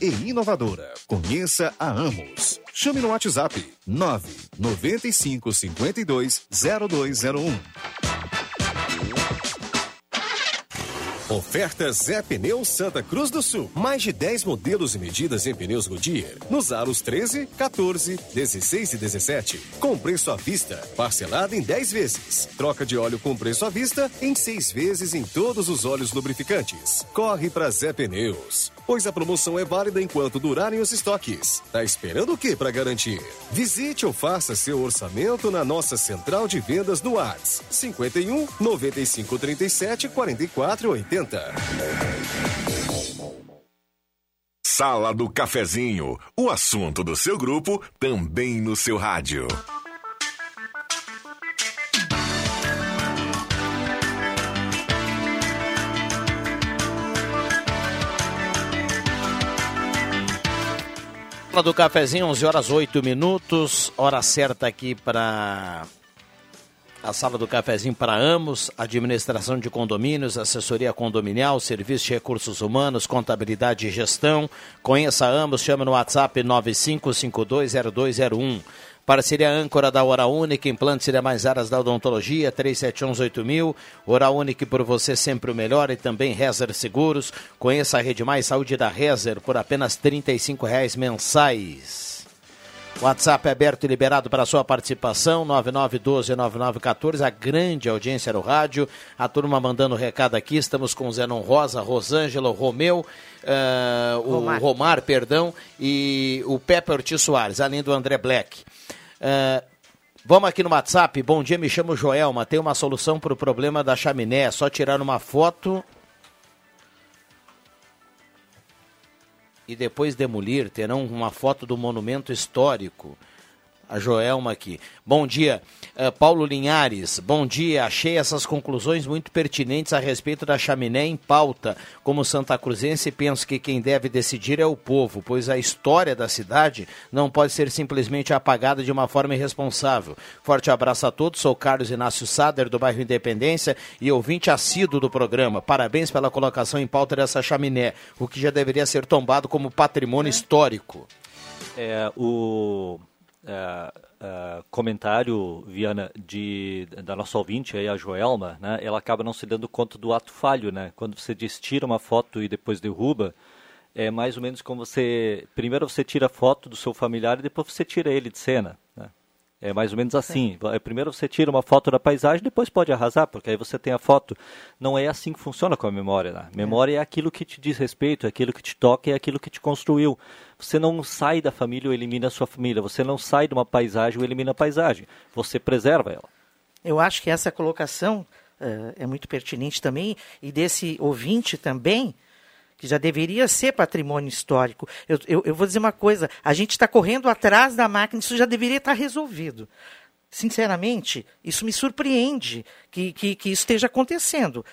e inovadora. Conheça a Amos. Chame no WhatsApp 995 52 0201. Oferta Zé Pneus Santa Cruz do Sul. Mais de 10 modelos e medidas em pneus Goodyear. Nos aros 13, 14, 16 e 17. Com preço à vista. Parcelado em 10 vezes. Troca de óleo com preço à vista em 6 vezes em todos os óleos lubrificantes. Corre para Zé Pneus. Pois a promoção é válida enquanto durarem os estoques. Tá esperando o que para garantir? Visite ou faça seu orçamento na nossa central de vendas no Whats 51 95 37 44 80. Sala do Cafezinho, o assunto do seu grupo também no seu rádio. Sala do cafezinho, 11 horas 8 minutos, hora certa aqui para a sala do cafezinho para Amos, administração de condomínios, assessoria condominial, serviço de recursos humanos, contabilidade e gestão. Conheça Amos, chame no WhatsApp 95520201. Parceria âncora da Hora Única, implantes e demais áreas da odontologia, 37118000. Hora Única por você sempre o melhor e também Rezer Seguros. Conheça a Rede Mais Saúde da Rezer por apenas R$ 35,00 mensais. WhatsApp é aberto e liberado para sua participação, 9912-9914, a grande audiência no rádio. A turma mandando recado aqui, estamos com o Zenon Rosa, Rosângela, Romeu, uh, o Romar. Romar, perdão, e o Pepe Ortiz Soares, além do André Black. Uh, vamos aqui no WhatsApp, bom dia, me chamo Joelma, tem uma solução para o problema da chaminé, é só tirar uma foto e depois demolir, terão uma foto do monumento histórico. A Joelma aqui. Bom dia, uh, Paulo Linhares. Bom dia. Achei essas conclusões muito pertinentes a respeito da chaminé em pauta. Como Santa Cruzense, penso que quem deve decidir é o povo, pois a história da cidade não pode ser simplesmente apagada de uma forma irresponsável. Forte abraço a todos. Sou Carlos Inácio Sader, do bairro Independência, e ouvinte assíduo do programa. Parabéns pela colocação em pauta dessa chaminé, o que já deveria ser tombado como patrimônio histórico. É, o é, é, comentário, Viana, de, da nossa ouvinte, aí, a Joelma, né, ela acaba não se dando conta do ato falho. Né? Quando você diz tira uma foto e depois derruba, é mais ou menos como você. Primeiro você tira a foto do seu familiar e depois você tira ele de cena. É mais ou menos assim. É. Primeiro você tira uma foto da paisagem, depois pode arrasar, porque aí você tem a foto. Não é assim que funciona com a memória. Né? Memória é. é aquilo que te diz respeito, é aquilo que te toca, é aquilo que te construiu. Você não sai da família ou elimina a sua família. Você não sai de uma paisagem ou elimina a paisagem. Você preserva ela. Eu acho que essa colocação uh, é muito pertinente também, e desse ouvinte também, que já deveria ser patrimônio histórico. Eu, eu, eu vou dizer uma coisa: a gente está correndo atrás da máquina, isso já deveria estar resolvido. Sinceramente, isso me surpreende que, que, que isso esteja acontecendo.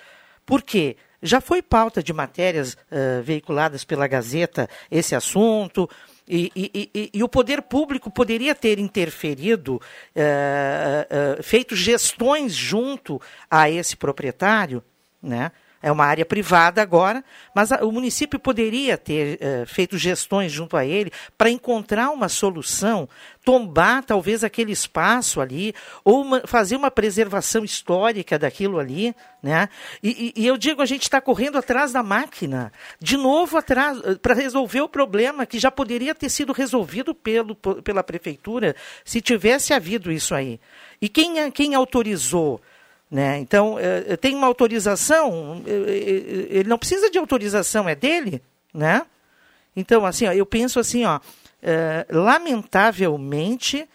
Por quê? Já foi pauta de matérias eh, veiculadas pela Gazeta esse assunto, e, e- e- e o poder público poderia ter interferido, eh, eh, feito gestões junto a esse proprietário, né? É uma área privada agora, mas o município poderia ter eh, feito gestões junto a ele para encontrar uma solução, tombar talvez aquele espaço ali, ou uma- fazer uma preservação histórica daquilo ali. Né? E, e- e eu digo, a gente está correndo atrás da máquina, de novo atrás, para resolver o problema que já poderia ter sido resolvido pelo, pela prefeitura se tivesse havido isso aí. E quem, é- quem autorizou? Né? Então, eh, tem uma autorização, eh, eh, ele não precisa de autorização, é dele, né? Então, assim, ó, eu penso assim, ó, eh, lamentavelmente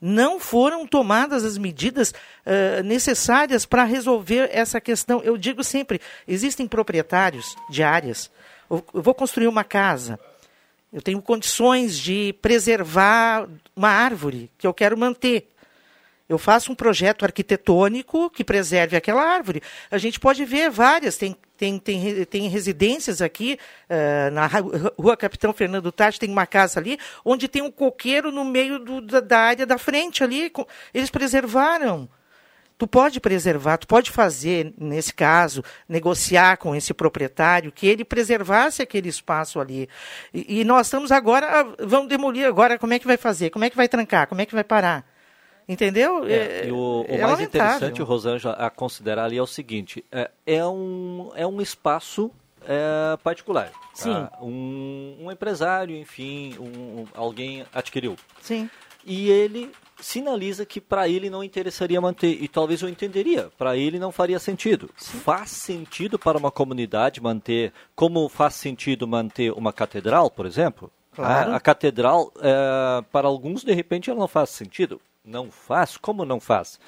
não foram tomadas as medidas eh, necessárias para resolver essa questão. Eu digo sempre, existem proprietários de áreas. Eu vou construir uma casa, eu tenho condições de preservar uma árvore que eu quero manter. Eu faço um projeto arquitetônico que preserve aquela árvore. A gente pode ver várias, tem, tem, tem, tem residências aqui, eh, na rua Capitão Fernando Tati, tem uma casa ali, onde tem um coqueiro no meio do- da, da área da frente ali. com- Eles preservaram. Tu pode preservar, tu pode fazer, nesse caso, negociar com esse proprietário que ele preservasse aquele espaço ali. E, e nós estamos agora, ah, vamos demolir agora, como é que vai fazer? Como é que vai trancar? Como é que vai parar? Entendeu? É, e o, o é mais lamentável. interessante, Rosângela, a considerar ali é o seguinte: é, é um, é um espaço é, particular. tá? Sim. Um, um empresário, enfim, um- alguém adquiriu. Sim. E ele sinaliza que para ele não interessaria manter, e talvez eu entenderia, para ele não faria sentido. Faz sentido para uma comunidade manter, como faz sentido manter uma catedral, por exemplo? Claro. A, a catedral, é, para alguns, de repente, ela não faz sentido. Não faz? Como não faz?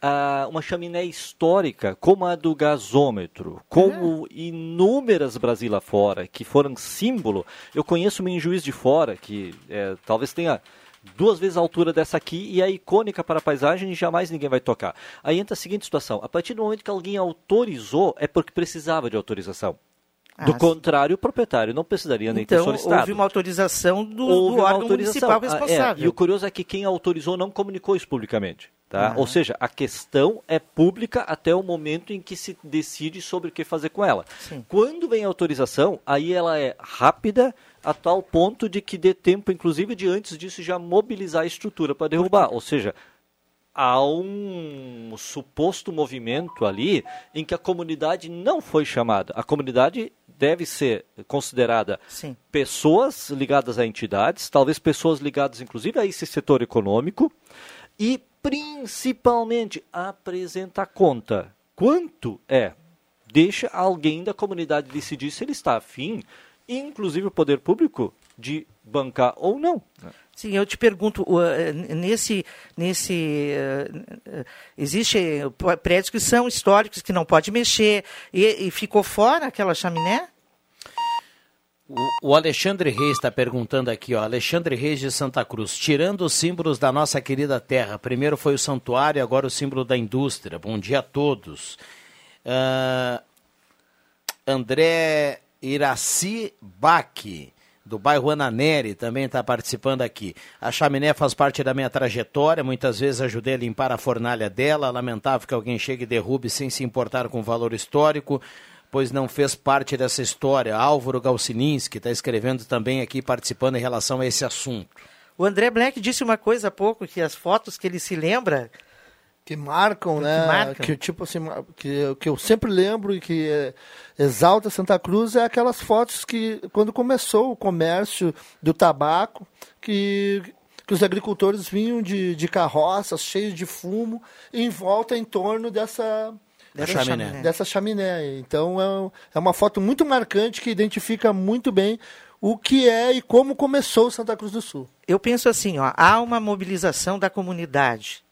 Ah, uma chaminé histórica, como a do gasômetro, como inúmeras Brasil fora, que foram símbolo. Eu conheço uma em Juiz de Fora, que é, talvez tenha duas vezes a altura dessa aqui e é icônica para a paisagem e jamais ninguém vai tocar. Aí entra a seguinte situação: a partir do momento que alguém autorizou, é porque precisava de autorização. Do Ah, contrário, o proprietário não precisaria nem ter Então, solicitado. houve uma autorização do, Houve do órgão autorização. municipal Ah, é, responsável. e o curioso é que quem autorizou não comunicou isso publicamente. Tá? Ah. Ou seja, a questão é pública até o momento em que se decide sobre o que fazer com ela. Sim. Quando vem a autorização, aí ela é rápida a tal ponto de que dê tempo, inclusive, de antes disso já mobilizar a estrutura para derrubar. Ou seja, há um suposto movimento ali em que a comunidade não foi chamada. A comunidade deve ser considerada Sim. pessoas ligadas a entidades, talvez pessoas ligadas inclusive a esse setor econômico e principalmente apresenta conta. Quanto é? Deixa alguém da comunidade decidir se ele está afim, inclusive o poder público, de bancar ou não. Sim, eu te pergunto, eh, nesse, nesse eh, eh, existe prédios que são históricos que não pode mexer e, e ficou fora aquela chaminé? O, Alexandre Reis está perguntando aqui, ó, Alexandre Reis de Santa Cruz, tirando os símbolos da nossa querida terra, primeiro foi o santuário, agora o símbolo da indústria. Bom dia a todos. Ah, André Iraci Baque, do bairro Ananeri, também está participando aqui. A chaminé faz parte da minha trajetória, muitas vezes ajudei a limpar a fornalha dela, lamentável que alguém chegue e derrube sem se importar com o valor histórico, pois não fez parte dessa história. Álvaro Galcininski está escrevendo também aqui, participando em relação a esse assunto. O André Black disse uma coisa há pouco, que as fotos que ele se lembra... Que marcam, Que né? marcam. Que tipo assim, que, que eu sempre lembro e que eh, exalta Santa Cruz é aquelas fotos que quando começou o comércio do tabaco, que, que os agricultores vinham de, de carroças cheios de fumo em volta em torno dessa Dessa chaminé. chaminé. Dessa chaminé. Então é, um- é uma foto muito marcante que identifica muito bem o que é e como começou Santa Cruz do Sul. Eu penso assim, ó, há uma mobilização da comunidade que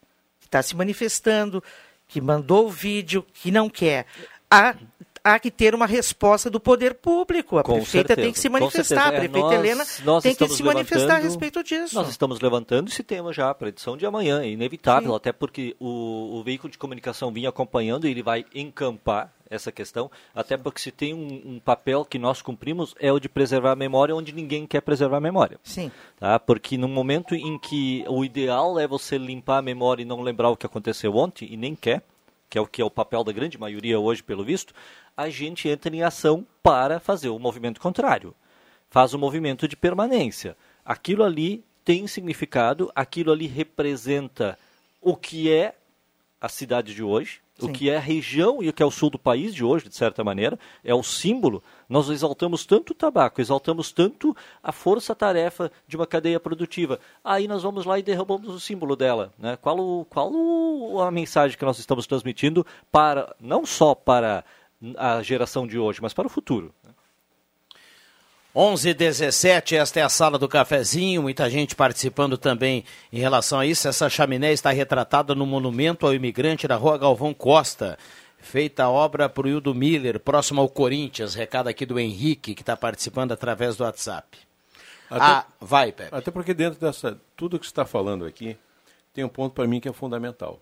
está se manifestando, que mandou o vídeo, que não quer. Há, há que ter uma resposta do poder público. A Com prefeita certeza, tem que se manifestar. A É, prefeita nós- Helena nós tem que se manifestar a respeito disso. Nós estamos levantando esse tema já para a edição de amanhã, é inevitável, até porque o, o veículo de comunicação vinha acompanhando e ele vai encampar essa questão, até porque se tem um, um papel que nós cumprimos é o de preservar a memória onde ninguém quer preservar a memória. Sim. Tá? Porque no momento em que o ideal é você limpar a memória e não lembrar o que aconteceu ontem, e nem quer, que é o que é o papel da grande maioria hoje, pelo visto, a gente entra em ação para fazer o movimento contrário. Faz o movimento de permanência. Aquilo ali tem significado, aquilo ali representa o que é a cidade de hoje, o Sim. que é a região e o que é o sul do país de hoje, de certa maneira, é o símbolo. Nós exaltamos tanto o tabaco, exaltamos tanto a força-tarefa de uma cadeia produtiva. Aí nós vamos lá e derrubamos o símbolo dela. Né? Qual, o, qual o- a mensagem que nós estamos transmitindo para não só para a geração de hoje, mas para o futuro? 11 17 esta é a sala do cafezinho, muita gente participando também em relação a isso. Essa chaminé está retratada no monumento ao imigrante da rua Galvão Costa. Feita a obra por Hildo Miller, próximo ao Corinthians. Recado aqui do Henrique, que está participando através do WhatsApp. ah, vai, Pepe. Até porque dentro dessa tudo que você está falando aqui tem um ponto para mim que é fundamental.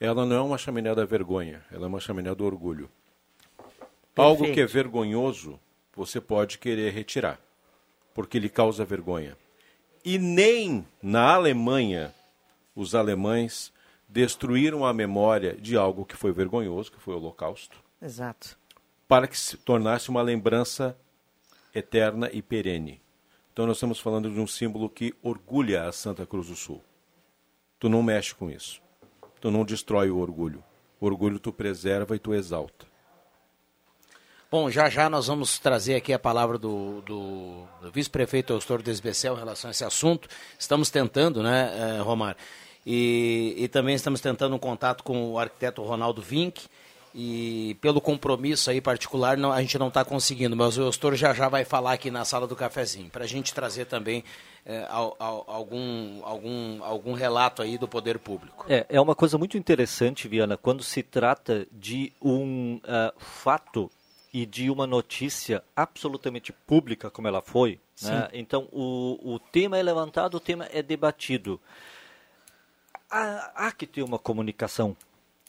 Ela não é uma chaminé da vergonha, ela é uma chaminé do orgulho. Algo que é vergonhoso, você pode querer retirar, porque lhe causa vergonha. E nem na Alemanha os alemães destruíram a memória de algo que foi vergonhoso, que foi o Holocausto, Exato. para que se tornasse uma lembrança eterna e perene. Então nós estamos falando de um símbolo que orgulha a Santa Cruz do Sul. Tu não mexe com isso. Tu não destrói o orgulho. O orgulho tu preserva e tu exalta. Bom, já já nós vamos trazer aqui a palavra do, do, do vice-prefeito Eustor Desbecel em relação a esse assunto. Estamos tentando, né, eh, Romar? E, e também estamos tentando um contato com o arquiteto Ronaldo Vink. E pelo compromisso aí particular, não, a gente não está conseguindo, mas o Eustor já já vai falar aqui na sala do cafezinho, para a gente trazer também eh, al- al- algum, algum, algum relato aí do poder público. É, é uma coisa muito interessante, Viana, quando se trata de um ah, fato e de uma notícia absolutamente pública como ela foi. né? Então, o, o tema é levantado, o tema é debatido. Há, há que ter uma comunicação.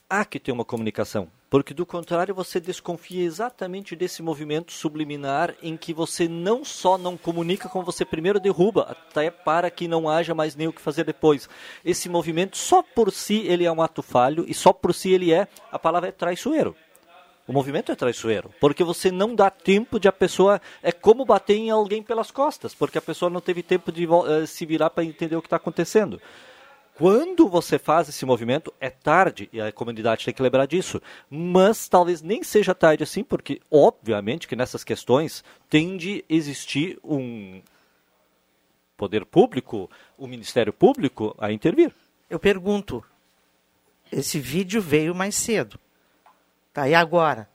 Há que ter uma comunicação. Porque, do contrário, você desconfia exatamente desse movimento subliminar em que você não só não comunica, como você primeiro derruba, até para que não haja mais nem o que fazer depois. Esse movimento, só por si, ele é um ato falho, e só por si ele é, a palavra é traiçoeiro. O movimento é traiçoeiro, porque você não dá tempo de a pessoa. É como bater em alguém pelas costas, porque a pessoa não teve tempo de eh, se virar para entender o que está acontecendo. Quando você faz esse movimento, é tarde, e a comunidade tem que lembrar disso. Mas talvez nem seja tarde assim, porque, obviamente, que nessas questões tende a existir um poder público, o Ministério Público a intervir. Eu pergunto, esse vídeo veio mais cedo. Tá, e agora?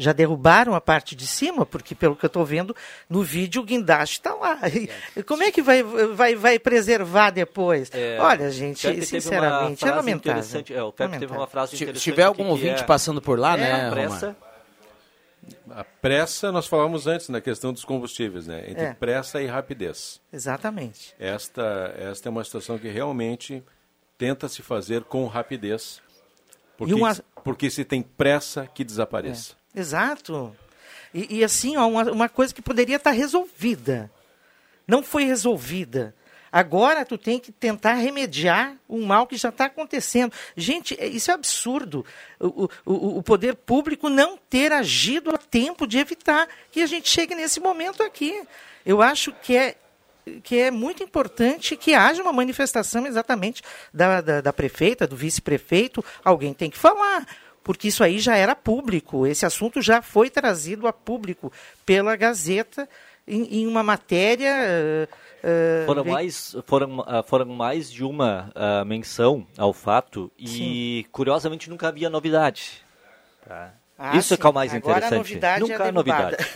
Já derrubaram a parte de cima? Porque, pelo que eu estou vendo, no vídeo o guindaste está lá. E como é que vai, vai, vai preservar depois? É, Olha, gente, teve sinceramente, é lamentável. interessante- é, o Pepe teve Lamentável. uma frase Se- se interessante. tiver algum que ouvinte é- passando por lá, é, né, a pressa, A pressa, nós falamos antes na questão dos combustíveis, né? Entre É. pressa e rapidez. Exatamente. Esta, esta é uma situação que realmente tenta se fazer com rapidez. Porque, uma- porque se tem pressa que desapareça. Exato. E, e assim, ó, uma, uma coisa que poderia estar resolvida. Não foi resolvida. Agora tu tem que tentar remediar um mal que já está acontecendo. Gente, é- isso é absurdo. O- o, o poder público não ter agido a tempo de evitar que a gente chegue nesse momento aqui. Eu acho que é que é muito importante que haja uma manifestação exatamente da, da, da prefeita, do vice-prefeito. Alguém tem que falar, porque isso aí já era público. Esse assunto já foi trazido a público pela Gazeta em, em uma matéria. eh, Foram mais, foram, ah, foram mais de uma ah, menção ao fato e, curiosamente, nunca havia novidade. Tá? Ah, Isso é que é o sim. mais Agora a interessante. novidade nunca é derrubada. novidade.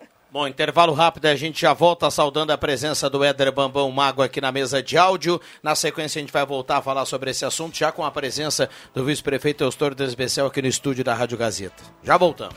É. Bom, intervalo rápido, a gente já volta saudando a presença do Éder Bambão Mago aqui na mesa de áudio. Na sequência, a gente vai voltar a falar sobre esse assunto, já com a presença do vice-prefeito Eustório Desbecel aqui no estúdio da Rádio Gazeta. Já voltamos.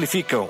simplificam.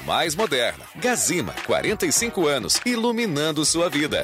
mais moderna. Gazima, 45 anos, iluminando sua vida.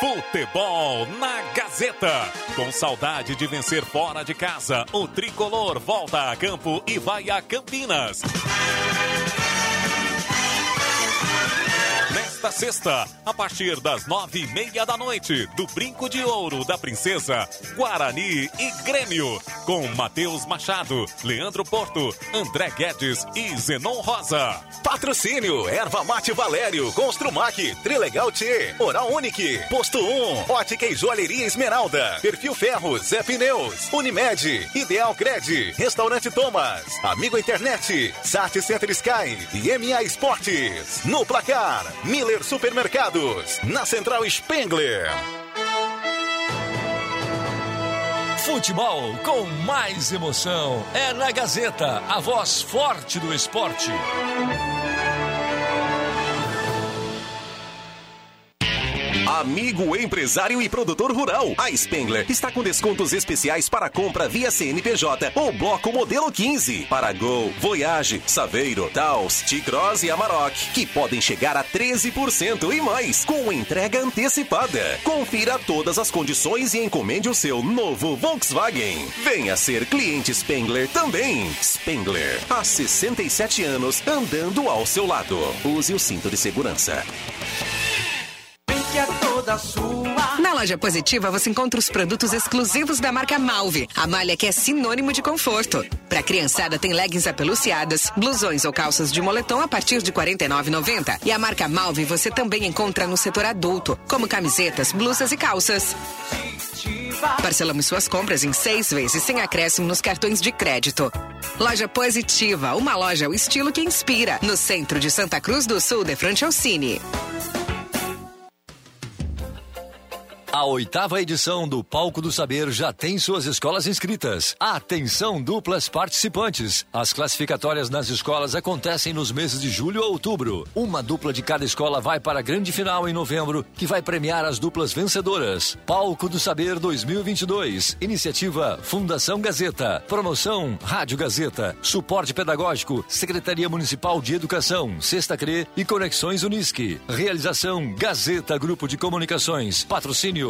Futebol na Gazeta. Com saudade de vencer fora de casa, o tricolor volta a campo e vai a Campinas. Nesta sexta, a partir das nove e meia da noite, do Brinco de Ouro da Princesa, Guarani e Grêmio, com Matheus Machado, Leandro Porto, André Guedes e Zenon Rosa. Patrocínio, Erva Mate Valério, Construmac, Trilegal T, Oral Unique, Posto 1, Ótica e Joalheria Esmeralda, Perfil Ferros, Zé Pneus, Unimed, Ideal Cred, Restaurante Thomas, Amigo Internet, Sat Center Sky e MA Esportes. No placar, Miller Supermercados, na Central Spengler. Futebol com mais emoção é na Gazeta, a voz forte do esporte. Amigo empresário e produtor rural, a Spengler está com descontos especiais para compra via CNPJ ou bloco modelo 15 para Gol, Voyage, Saveiro, Taos, T-Cross e Amarok, que podem chegar a 13% e mais com entrega antecipada. Confira todas as condições e encomende o seu novo Volkswagen. Venha ser cliente Spengler também. Spengler, há 67 anos andando ao seu lado. Use o cinto de segurança. Na loja positiva você encontra os produtos exclusivos da marca Malve, a malha que é sinônimo de conforto. Pra criançada tem leggings apeluciadas, blusões ou calças de moletom a partir de R$ 49,90. E a marca Malve você também encontra no setor adulto, como camisetas, blusas e calças. Parcelamos suas compras em seis vezes sem acréscimo nos cartões de crédito. Loja Positiva, uma loja ao estilo que inspira. No centro de Santa Cruz do Sul, de frente ao Cine. A oitava edição do Palco do Saber já tem suas escolas inscritas. Atenção, duplas participantes. As classificatórias nas escolas acontecem nos meses de julho a outubro. Uma dupla de cada escola vai para a grande final em novembro, que vai premiar as duplas vencedoras. Palco do Saber 2022. Iniciativa Fundação Gazeta. Promoção Rádio Gazeta. Suporte pedagógico Secretaria Municipal de Educação, Sexta CRE e Conexões Unisque. Realização Gazeta Grupo de Comunicações. Patrocínio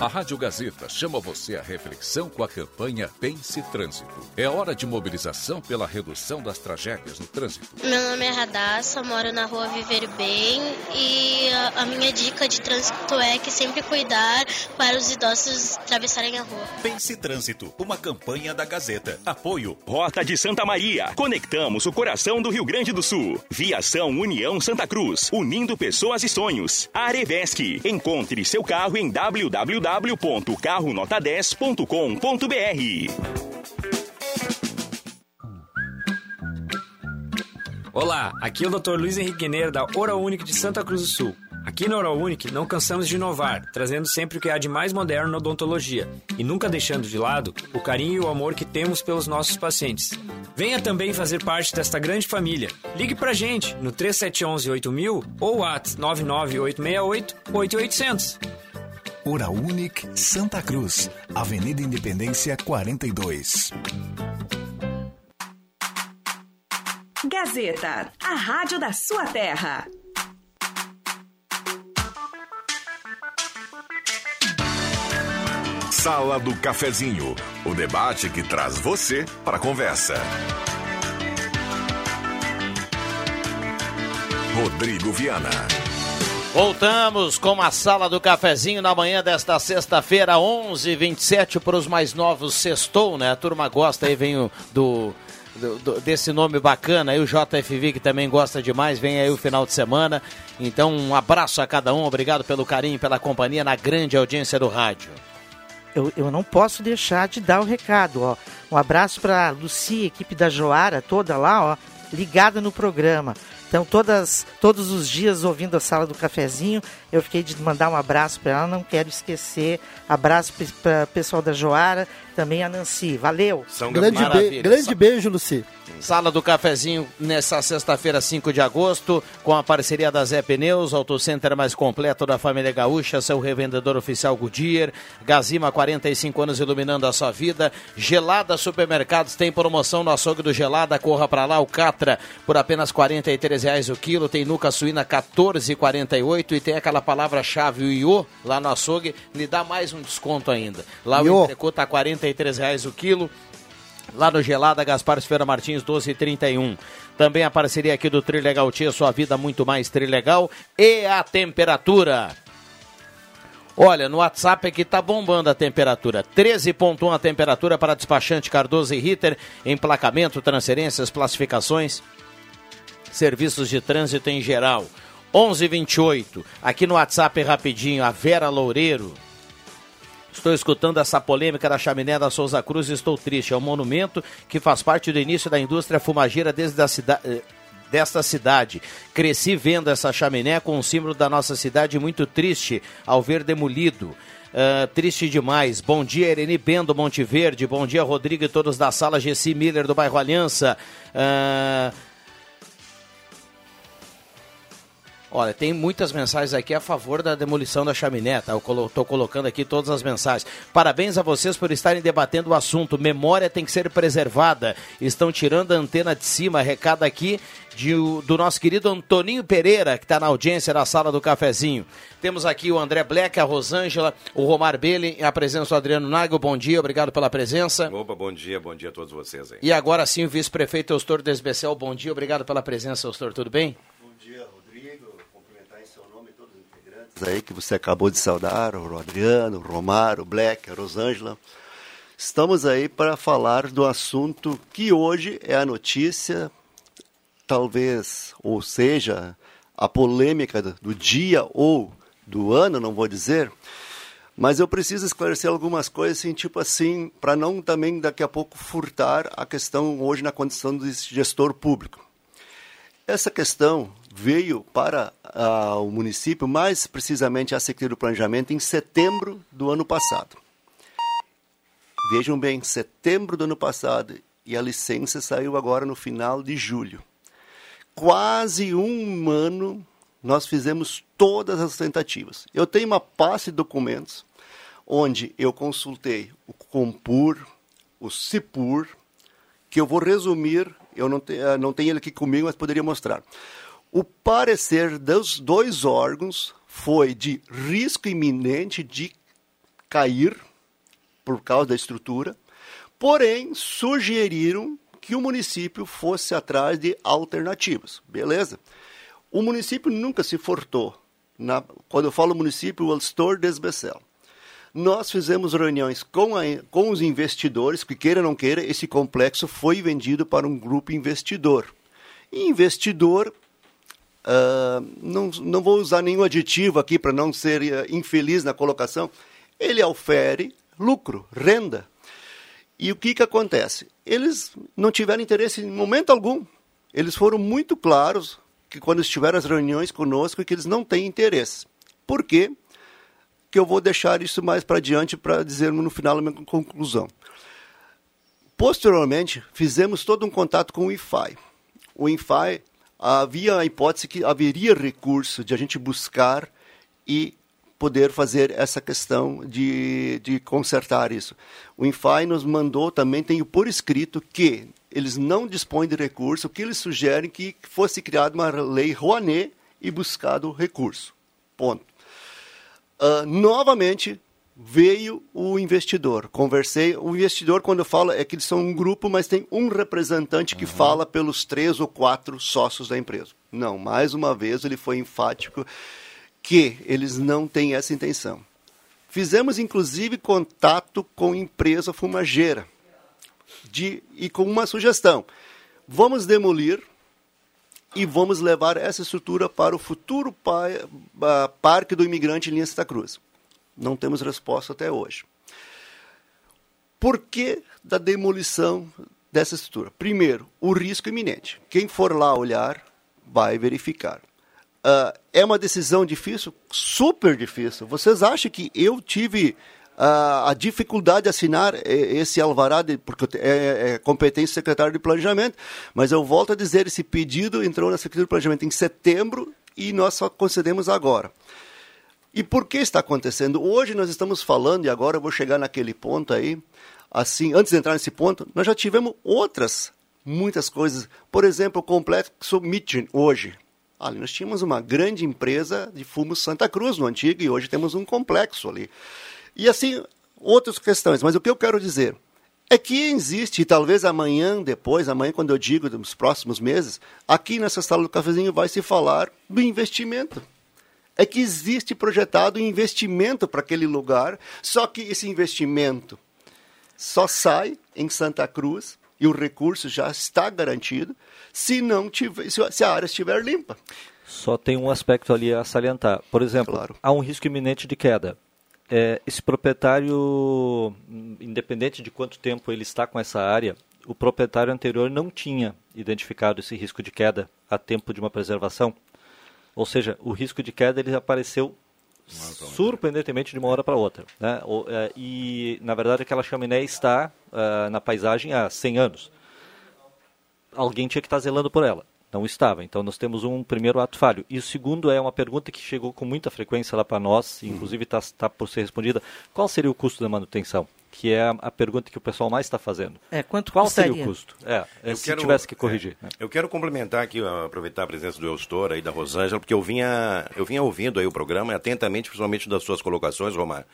A Rádio Gazeta chama você à reflexão com a campanha Pense Trânsito. É hora de mobilização pela redução das tragédias no trânsito. Meu nome é Radassa, moro na rua Viver Bem e a, minha dica de trânsito é que sempre cuidar para os idosos atravessarem a rua. Pense Trânsito, uma campanha da Gazeta. Apoio Rota de Santa Maria. Conectamos o coração do Rio Grande do Sul. Viação União Santa Cruz, unindo pessoas e sonhos. Arevesc. Encontre seu carro em www www.carronota10.com.br. Olá, aqui é o Dr. Luiz Henrique Guineiro da Única de Santa Cruz do Sul. Aqui na Oral não cansamos de inovar, trazendo sempre o que há de mais moderno na odontologia e nunca deixando de lado o carinho e o amor que temos pelos nossos pacientes. Venha também fazer parte desta grande família. Ligue pra gente no 3711 8000 ou at 99868 8800. Oral Unique Santa Cruz, Avenida Independência 42. Gazeta, a rádio da sua terra. Sala do Cafezinho, o debate que traz você para a conversa. Rodrigo Viana. Voltamos com a sala do cafezinho na manhã desta sexta-feira, 11:27 para os mais novos. Sextou, né? A turma gosta aí, vem o, do, do, desse nome bacana. Aí o JFV que também gosta demais, vem aí o final de semana. Então, um abraço a cada um, obrigado pelo carinho, pela companhia na grande audiência do rádio. Eu, eu não posso deixar de dar o recado, ó. Um abraço para Lucia, equipe da Joara, toda lá, ó, ligada no programa. Então, todas, todos os dias ouvindo a sala do cafezinho, eu fiquei de mandar um abraço para ela, não quero esquecer. Abraço para o pessoal da Joara, também a Nancy. Valeu! São grande, be grande beijo, Luci. Sala do Cafezinho nessa sexta-feira, 5 de agosto, com a parceria da Zé Pneus, Autocenter mais completo da família Gaúcha, seu revendedor oficial Goodyear, Gazima, 45 anos iluminando a sua vida, Gelada Supermercados tem promoção no açougue do Gelada, corra para lá, o Catra por apenas R$ reais o quilo, tem nuca suína 14,48 e tem aquela palavra-chave, o IO, lá no açougue, lhe dá mais um desconto ainda. Lá Iô. o entrecô tá R$ reais o quilo, Lá no Gelada, Gaspar Esfera Martins, 1231. Também a parceria aqui do Trilegal Tia, sua vida muito mais Trilegal. E a temperatura. Olha, no WhatsApp aqui tá bombando a temperatura. 13.1 a temperatura para despachante Cardoso e Ritter. Emplacamento, transferências, classificações, serviços de trânsito em geral. 11:28. Aqui no WhatsApp rapidinho, a Vera Loureiro. Estou escutando essa polêmica da chaminé da Souza Cruz e estou triste. É um monumento que faz parte do início da indústria fumageira desde a cidade eh, desta cidade. Cresci vendo essa chaminé com o símbolo da nossa cidade muito triste ao ver demolido. Uh, triste demais. Bom dia, Ereni Bendo, Monte Verde. Bom dia, Rodrigo e todos da sala. Gessi Miller, do bairro Aliança. Uh, Olha, tem muitas mensagens aqui a favor da demolição da chaminé, tá? Eu estou colocando aqui todas as mensagens. Parabéns a vocês por estarem debatendo o assunto. Memória tem que ser preservada. Estão tirando a antena de cima. Recado aqui de, do nosso querido Antoninho Pereira, que está na audiência da sala do cafezinho. Temos aqui o André Black, a Rosângela, o Romar Belli, a presença do Adriano Nago. Bom dia, obrigado pela presença. Opa, bom dia, bom dia a todos vocês aí. E agora sim, o vice-prefeito Eustor Desbecel. Bom dia, obrigado pela presença, Eustor. Tudo bem? Aí que você acabou de saudar, o Adriano, o Romário, o Black, a Rosângela. Estamos aí para falar do assunto que hoje é a notícia, talvez, ou seja, a polêmica do dia ou do ano, não vou dizer, mas eu preciso esclarecer algumas coisas, assim, tipo assim, para não também daqui a pouco furtar a questão hoje na condição de gestor público. Essa questão veio para uh, o município, mais precisamente a Secretaria do Planejamento, em setembro do ano passado. Vejam bem, setembro do ano passado, e a licença saiu agora no final de julho. Quase um ano nós fizemos todas as tentativas. Eu tenho uma passe de documentos onde eu consultei o Compur, o Cipur, que eu vou resumir, eu não, te, eh, não tenho ele aqui comigo, mas poderia mostrar. O parecer dos dois órgãos foi de risco iminente de cair por causa da estrutura, porém sugeriram que o município fosse atrás de alternativas. Beleza? O município nunca se furtou. Na, quando eu falo município, o Alstor Desbecel. Nós fizemos reuniões com, a, com os investidores, que queira ou não queira, esse complexo foi vendido para um grupo investidor. Investidor Uh, não, não vou usar nenhum aditivo aqui para não ser uh, infeliz na colocação. Ele ofere lucro, renda. E o que, que acontece? Eles não tiveram interesse em momento algum. Eles foram muito claros que quando estiver as reuniões conosco que eles não têm interesse. Por quê? Que eu vou deixar isso mais para adiante para dizer no final a minha conclusão. Posteriormente, fizemos todo um contato com o IFAI. O IFAI havia a hipótese que haveria recurso de a gente buscar e poder fazer essa questão de, de consertar isso. O INFAI nos mandou também, tenho por escrito, que eles não dispõem de recurso, que eles sugerem que fosse criada uma lei Rouanet e buscado recurso. Ponto. Uh, novamente, veio o investidor. Conversei. O investidor, quando eu falo, é que eles são um grupo, mas tem um representante que uhum. fala pelos três ou quatro sócios da empresa. Não, mais uma vez ele foi enfático que eles não têm essa intenção. Fizemos inclusive contato com empresa fumageira de, e com uma sugestão: vamos demolir e vamos levar essa estrutura para o futuro pa, uh, Parque do Imigrante em Linha Santa Cruz. Não temos resposta até hoje. Por que da demolição dessa estrutura? Primeiro, o risco iminente. Quem for lá olhar vai verificar. Uh, é uma decisão difícil? Super difícil. Vocês acham que eu tive uh, a dificuldade de assinar esse alvará, de, porque é, é competência do secretário de Planejamento, mas eu volto a dizer, esse pedido entrou na Secretaria de Planejamento em setembro e nós só concedemos agora. E por que está acontecendo? Hoje nós estamos falando, e agora eu vou chegar naquele ponto aí, assim, antes de entrar nesse ponto, nós já tivemos outras, muitas coisas. Por exemplo, o complexo Mitchen, hoje, Ali nós tínhamos uma grande empresa de fumo Santa Cruz no antigo e hoje temos um complexo ali. E assim, outras questões. Mas o que eu quero dizer é que existe, e talvez amanhã, depois, amanhã, quando eu digo nos próximos meses, aqui nessa sala do cafezinho vai se falar do investimento. É que existe projetado um investimento para aquele lugar, só que esse investimento só sai em Santa Cruz e o recurso já está garantido se não tiver, se a área estiver limpa. Só tem um aspecto ali a salientar. Por exemplo, claro. há um risco iminente de queda. É, esse proprietário, independente de quanto tempo ele está com essa área, o proprietário anterior não tinha identificado esse risco de queda a tempo de uma preservação. Ou seja, o risco de queda ele apareceu surpreendentemente de uma hora para outra. Né? É, e, na verdade, aquela chaminé está uh, na paisagem há 100 anos alguém tinha que estar zelando por ela. Não estava. Então nós temos um primeiro ato falho. E o segundo é uma pergunta que chegou com muita frequência lá para nós, inclusive está tá por ser respondida. Qual seria o custo da manutenção? Que é a, pergunta que o pessoal mais está fazendo. É, quanto Qual custaria? seria o custo? É, eu se quero, tivesse que corrigir. É, né? Eu quero complementar aqui, aproveitar a presença do Eustor e da Rosângela, porque eu vinha, eu vinha ouvindo aí o programa atentamente, principalmente das suas colocações, Romar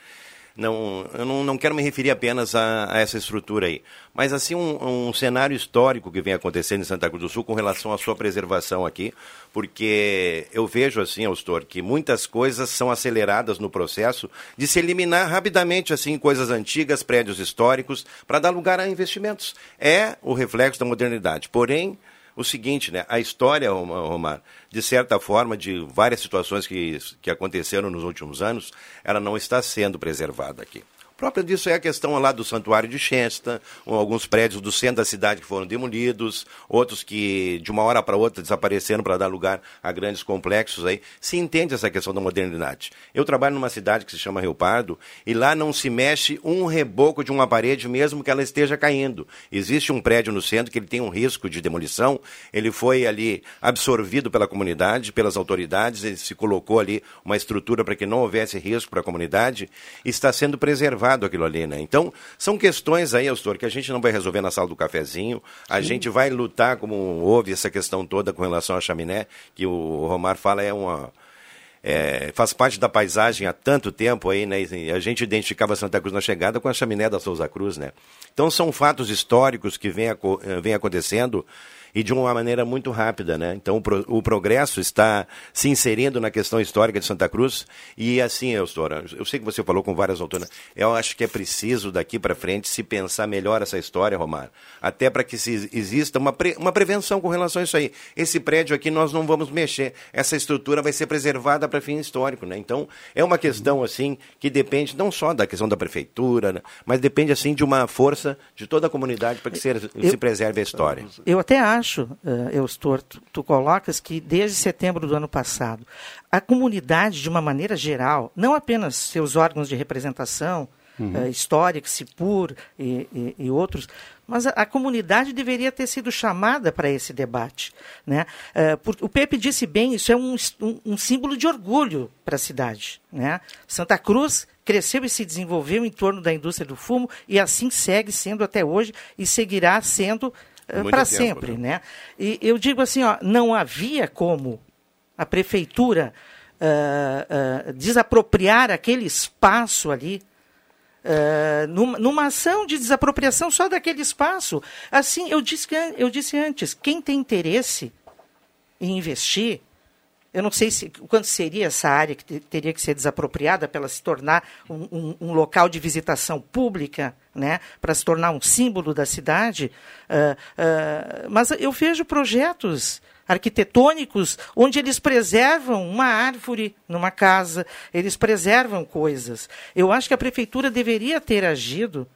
não, eu não, não quero me referir apenas a, a essa estrutura aí, mas assim um, um, cenário histórico que vem acontecendo em Santa Cruz do Sul com relação à sua preservação aqui, porque eu vejo assim, Austor, que muitas coisas são aceleradas no processo de se eliminar rapidamente assim coisas antigas, prédios históricos, para dar lugar a investimentos. É o reflexo da modernidade. Porém, o seguinte, né? A história, Romar, de certa forma, de várias situações que, que aconteceram nos últimos anos, ela não está sendo preservada aqui própria disso é a questão lá do Santuário de Chesta, alguns prédios do centro da cidade que foram demolidos, outros que de uma hora para outra desapareceram para dar lugar a grandes complexos aí. Se entende essa questão da modernidade. Eu trabalho numa cidade que se chama Rio Pardo e lá não se mexe um reboco de uma parede mesmo que ela esteja caindo. Existe um prédio no centro que ele tem um risco de demolição, ele foi ali absorvido pela comunidade, pelas autoridades, ele se colocou ali uma estrutura para que não houvesse risco para a comunidade, está sendo preservado aquilo ali, né? Então, são questões aí, Austor, que a gente não vai resolver na sala do cafezinho. A Sim. gente vai lutar, como houve essa questão toda com relação à chaminé, que o Romar fala é uma. É, faz parte da paisagem há tanto tempo aí, né? A gente identificava Santa Cruz na chegada com a chaminé da Souza Cruz, né? Então são fatos históricos que vêm, vem acontecendo e de uma maneira muito rápida, né? Então o, pro, o progresso está se inserindo na questão histórica de Santa Cruz e assim, Eustora, eu sei que você falou com várias autoras, eu acho que é preciso daqui para frente se pensar melhor essa história, Romar, até para que se exista uma, pre, uma prevenção com relação a isso aí. Esse prédio aqui nós não vamos mexer, essa estrutura vai ser preservada para fim histórico, né? Então é uma questão assim que depende não só da questão da prefeitura, né? mas depende assim de uma força de toda a comunidade para que se, eu, se preserve a história. Eu até acho acho, uh, Eustor, tu, tu colocas que desde setembro do ano passado, a comunidade, de uma maneira geral, não apenas seus órgãos de representação, uhum. uh, histórica, CIPUR e, e, e outros, mas a, a, comunidade deveria ter sido chamada para esse debate. Né? Uh, por, o Pepe disse bem, isso é um, um, um símbolo de orgulho para a cidade. Né? Santa Cruz cresceu e se desenvolveu em torno da indústria do fumo e assim segue sendo até hoje e seguirá sendo para sempre. Né? né? E eu digo assim, ó, não havia como a prefeitura uh, desapropriar aquele espaço ali Uh, numa, numa, ação de desapropriação só daquele espaço. Assim, eu disse, eu disse antes, quem tem interesse em investir, eu não sei se, quanto seria essa área que teria que ser desapropriada para ela se tornar um, um, um local de visitação pública, né, para se tornar um símbolo da cidade. Uh, uh, mas eu vejo projetos arquitetônicos, onde eles preservam uma árvore numa casa, eles preservam coisas. Eu acho que a prefeitura deveria ter agido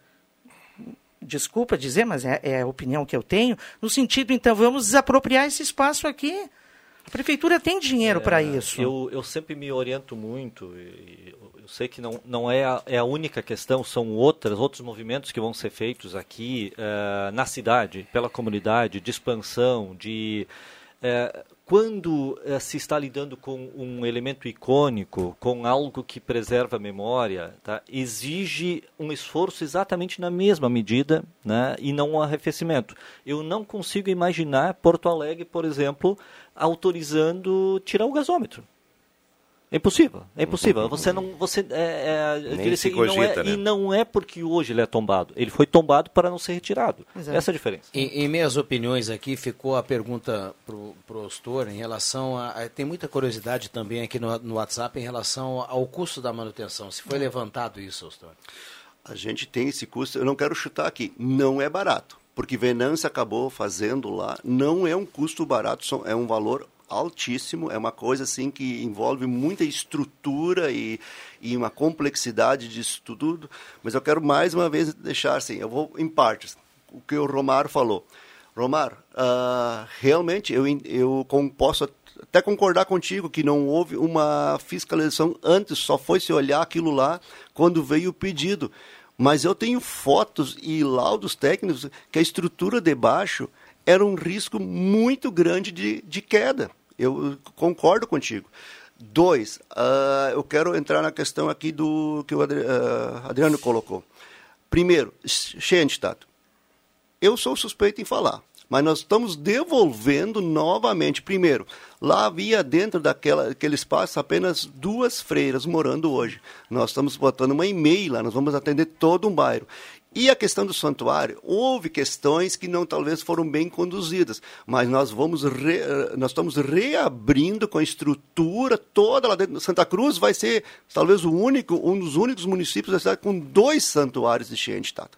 desculpa dizer, mas é, é, a opinião que eu tenho, no sentido, então, vamos desapropriar esse espaço aqui. A prefeitura tem dinheiro é, para isso. Eu, eu sempre me oriento muito, eu sei que não, não é, a, é a única questão, são outras, outros movimentos que vão ser feitos aqui uh, na cidade, pela comunidade, de expansão, de é, quando é, se está lidando com um elemento icônico, com algo que preserva a memória, tá, exige um esforço exatamente na mesma medida né, e não um arrefecimento. Eu não consigo imaginar Porto Alegre, por exemplo, autorizando tirar o gasômetro. É impossível, é impossível. Você não, você é, é, assim, cogita, e, não é, né? e não é porque hoje ele é tombado. Ele foi tombado para não ser retirado. Exato. Essa é a diferença. Em, em minhas opiniões aqui ficou a pergunta para o Ostor em relação a, a, tem muita curiosidade também aqui no, no WhatsApp em relação ao custo da manutenção. Se foi é. levantado isso, Ostor? A gente tem esse custo. Eu não quero chutar aqui. Não é barato porque Venâncio acabou fazendo lá, não é um custo barato, é um valor altíssimo, é uma coisa assim que envolve muita estrutura e, e uma complexidade disso tudo, mas eu quero mais uma vez deixar assim, eu vou em partes, o que o Romar falou. Romar, uh, realmente eu, eu posso até concordar contigo que não houve uma fiscalização antes, só foi se olhar aquilo lá quando veio o pedido. Mas eu tenho fotos e laudos técnicos que a estrutura de baixo era um risco muito grande de, de queda. Eu concordo contigo. Dois, uh, eu quero entrar na questão aqui do que o Adri, uh, Adriano colocou. Primeiro, Schenstadt. Eu sou suspeito em falar, mas nós estamos devolvendo novamente. Primeiro, lá havia dentro daquela, daquele espaço apenas duas freiras morando hoje. Nós estamos botando uma e-mail lá, nós vamos atender todo um bairro. E a questão do santuário, houve questões que não talvez foram bem conduzidas, mas nós vamos re, nós estamos reabrindo com a estrutura toda lá dentro. Santa Cruz vai ser talvez o único, um dos únicos municípios da cidade com dois santuários de Schoenstatt.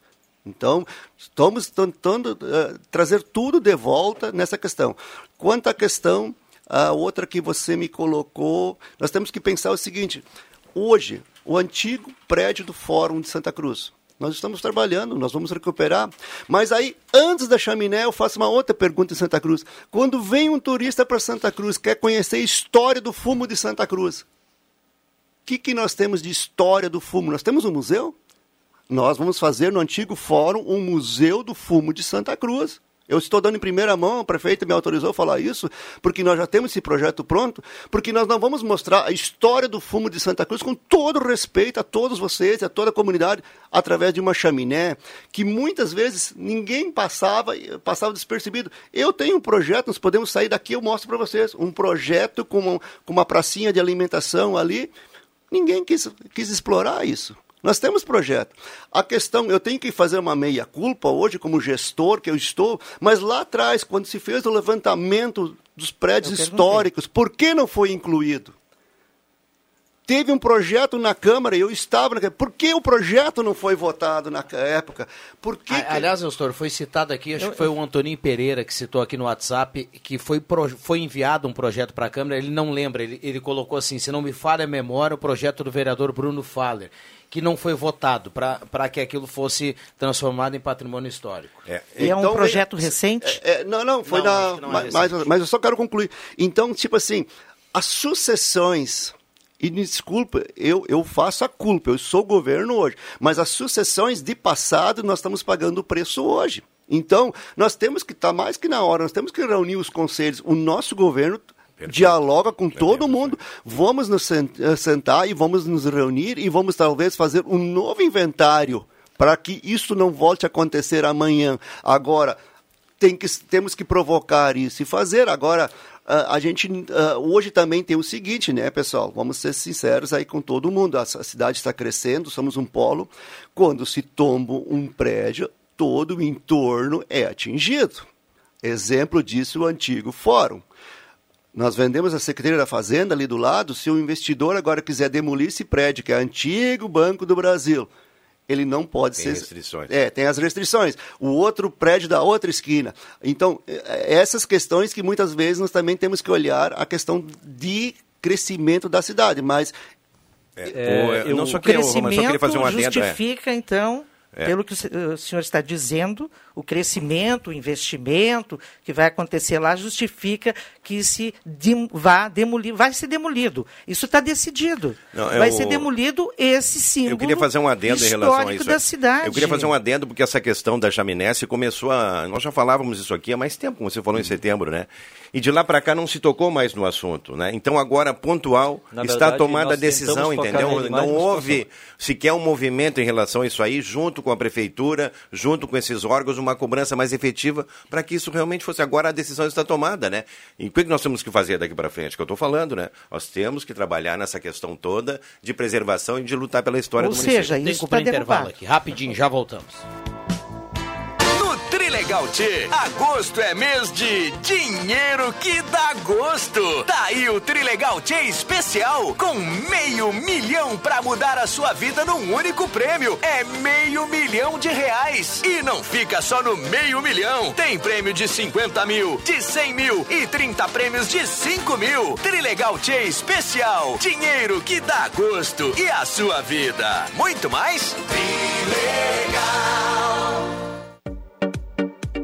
Então, estamos tentando uh, trazer tudo de volta nessa questão. Quanto à questão, a outra que você me colocou, nós temos que pensar o seguinte: hoje, o antigo prédio do Fórum de Santa Cruz, nós estamos trabalhando, nós vamos recuperar. Mas aí, antes da chaminé, eu faço uma outra pergunta em Santa Cruz. Quando vem um turista para Santa Cruz, quer conhecer a história do fumo de Santa Cruz, o que, que nós temos de história do fumo? Nós temos um museu? Nós vamos fazer no antigo fórum um museu do fumo de Santa Cruz. Eu estou dando em primeira mão, a prefeita me autorizou a falar isso, porque nós já temos esse projeto pronto, porque nós não vamos mostrar a história do fumo de Santa Cruz com todo respeito a todos vocês e a toda a comunidade, através de uma chaminé, que muitas vezes ninguém passava, passava despercebido. Eu tenho um projeto, nós podemos sair daqui, eu mostro para vocês, um projeto com uma, com uma pracinha de alimentação ali, ninguém quis, quis explorar isso. Nós temos projeto. A questão, eu tenho que fazer uma meia-culpa hoje, como gestor que eu estou, mas lá atrás, quando se fez o levantamento dos prédios históricos, por que não foi incluído? Teve um projeto na Câmara, eu estava na Câmara. Por que o projeto não foi votado na época? Por que A- Aliás, Eustor, foi citado aqui, acho que foi o Antoninho Pereira que citou aqui no WhatsApp, que foi, pro- foi enviado um projeto para a Câmara, ele não lembra, ele, ele colocou assim, se não me falha a memória, o projeto do vereador Bruno Faller, que não foi votado para que aquilo fosse transformado em patrimônio histórico. E é um Então, projeto é- recente? É, não, não, foi Não, na. não é mas, mas eu só quero concluir. Então, tipo assim, as sucessões. E me desculpa, eu, eu faço a culpa, eu sou governo hoje. Mas as sucessões de passado, nós estamos pagando o preço hoje. Então, nós temos que estar mais que na hora, nós temos que reunir os conselhos. O nosso governo dialoga com todo mundo. Vamos nos eh, sentar e vamos nos reunir e vamos talvez fazer um novo inventário para que isso não volte a acontecer amanhã. Agora, tem que, temos que provocar isso e fazer. Agora, a gente ah, hoje também tem o seguinte, né, pessoal? Vamos ser sinceros aí com todo mundo. A cidade está crescendo, somos um polo. Quando se tomba um prédio, todo o entorno é atingido. Exemplo disso o antigo fórum. Nós vendemos a Secretaria da Fazenda ali do lado. Se o investidor agora quiser demolir esse prédio, que é antigo Banco do Brasil, ele não pode Tem ser. restrições. É, tem as restrições. O outro prédio da outra esquina. Então, é- essas questões que muitas vezes nós também temos que olhar a questão de crescimento da cidade. Mas. É, o- eu não só o queria- eu só queria fazer um adendo, é. justifica, então, É. pelo que o se- o senhor está dizendo, o crescimento, o investimento que vai acontecer lá justifica que se dem- vá demolir, vai ser demolido. Isso está decidido. Não, é vai o- ser demolido esse símbolo Eu queria fazer um adendo em relação a histórico isso. da cidade. Eu queria fazer um adendo porque essa questão da chaminé se começou a. Nós já falávamos isso aqui há mais tempo, como você falou em setembro, né? E de lá para cá não se tocou mais no assunto, né? Então agora, pontual, Na está verdade, tomada a decisão, entendeu? Não houve sequer um movimento em relação a isso aí, junto com a prefeitura, junto com esses órgãos, uma cobrança mais efetiva para que isso realmente fosse. Agora a decisão está tomada, né? E o que nós temos que fazer daqui para frente? Que eu estou falando, né? Nós temos que trabalhar nessa questão toda de preservação e de lutar pela história Ou do município. seja, Tem que isso cumprir está intervalo derrubado. aqui, rapidinho, já voltamos. Trilegal T, agosto é mês de dinheiro que dá gosto. Tá aí o Trilegal T especial com meio milhão pra mudar a sua vida num único prêmio. É meio milhão de reais. E não fica só no meio milhão. Tem prêmio de 50 mil, de 100 mil e 30 prêmios de 5 mil. Trilegal T especial. Dinheiro que dá gosto. E a sua vida. Muito mais?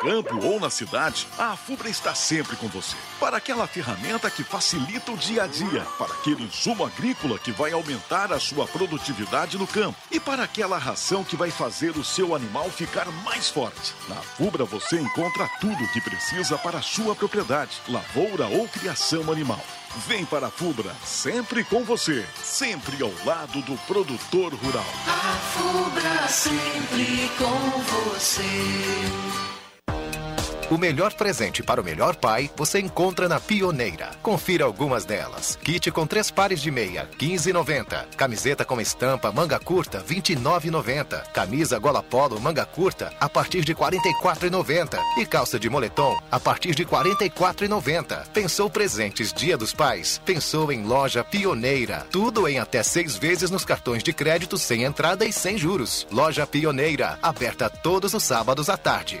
Campo ou na cidade, a Fubra está sempre com você. Para aquela ferramenta que facilita o dia a dia, para aquele insumo agrícola que vai aumentar a sua produtividade no campo e para aquela ração que vai fazer o seu animal ficar mais forte. Na Fubra você encontra tudo o que precisa para a sua propriedade, lavoura ou criação animal. Vem para a Fubra, sempre com você, sempre ao lado do produtor rural. A Fubra sempre com você. O melhor presente para o melhor pai você encontra na Pioneira. Confira algumas delas. Kit com três pares de meia, 15,90. Camiseta com estampa manga curta, 29,90. Camisa gola polo manga curta a partir de 44,90. E calça de moletom a partir de 44,90. Pensou presentes Dia dos Pais? Pensou em loja Pioneira. Tudo em até seis vezes nos cartões de crédito sem entrada e sem juros. Loja Pioneira, aberta todos os sábados à tarde.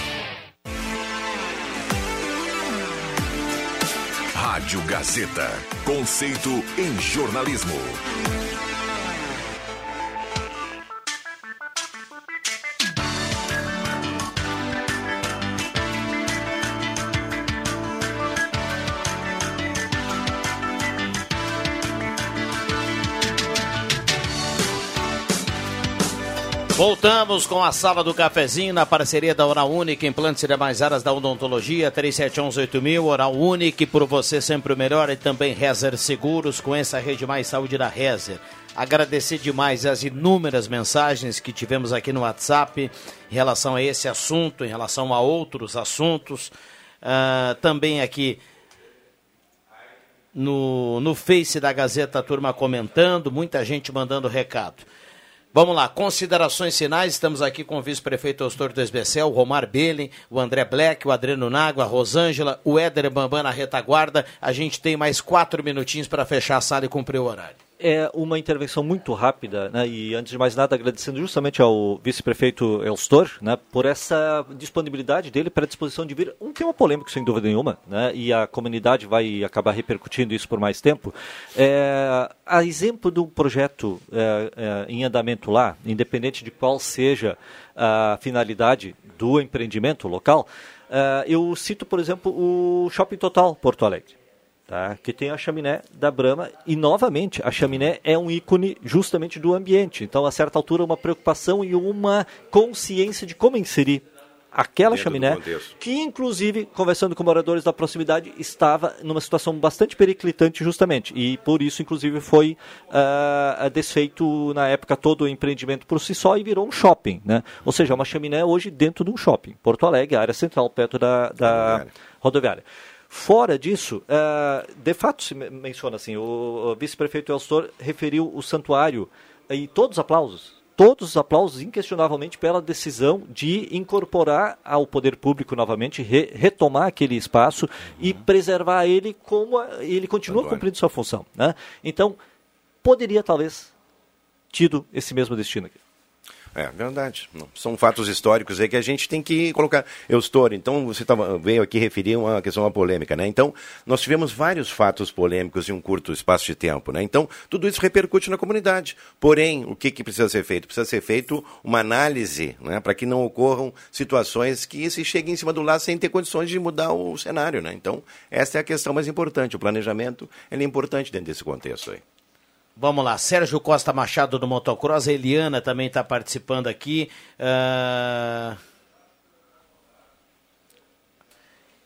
Rádio Gazeta. Conceito em jornalismo. Voltamos com a sala do cafezinho na parceria da Oral Unique, implantes e demais áreas da odontologia, 37118000, Oral Unique, por você sempre o melhor e também Rezer Seguros, com essa rede mais saúde da Rezer. Agradecer demais as inúmeras mensagens que tivemos aqui no WhatsApp em relação a esse assunto, em relação a outros assuntos. Uh, também aqui no, no Face da Gazeta, a turma comentando, muita gente mandando recado. Vamos lá, considerações finais. Estamos aqui com o vice-prefeito Austor do Esbecel, o Romar Belling, o André Black, o Adriano Nago, a Rosângela, o Éder Bambam na retaguarda. A gente tem mais quatro minutinhos para fechar a sala e cumprir o horário é uma intervenção muito rápida, né? e antes de mais nada agradecendo justamente ao vice-prefeito Elstor, né, por essa disponibilidade dele para a disposição de vir. Um tema polêmico, sem dúvida nenhuma, né, e a comunidade vai acabar repercutindo isso por mais tempo. É, a exemplo do projeto é, é, em andamento lá, independente de qual seja a finalidade do empreendimento local, é, eu cito, por exemplo, o Shopping Total Porto Alegre tá? que tem a chaminé da Brahma e novamente a chaminé é um ícone justamente do ambiente. Então, a certa altura, uma preocupação e uma consciência de como inserir aquela Dentro chaminé, que inclusive, conversando com moradores da proximidade, estava numa situação bastante periclitante justamente, e por isso inclusive foi uh, desfeito na época todo o empreendimento por si só e virou um shopping, né? Ou seja, uma chaminé hoje dentro de um shopping, Porto Alegre, área central, perto da, da rodoviária. rodoviária. Fora disso, uh, de fato se menciona assim, o, vice-prefeito Elstor referiu o santuário e todos os aplausos, todos os aplausos inquestionavelmente pela decisão de incorporar ao poder público novamente, re, retomar aquele espaço uhum. e preservar ele como ele continua cumprindo sua função. Né? Então, poderia talvez tido esse mesmo destino aqui. É verdade. São fatos históricos aí que a gente tem que colocar. Eu estou, então você tava, veio aqui referir uma questão, uma polêmica, né? Então, nós tivemos vários fatos polêmicos em um curto espaço de tempo, né? Então, tudo isso repercute na comunidade. Porém, o que, que precisa ser feito? Precisa ser feito uma análise, né? Para que não ocorram situações que se cheguem em cima do lado sem ter condições de mudar o cenário, né? Então, essa é a questão mais importante. O planejamento é importante dentro desse contexto aí. Vamos lá, Sérgio Costa Machado do Motocross, a Eliana também está participando aqui. Uh...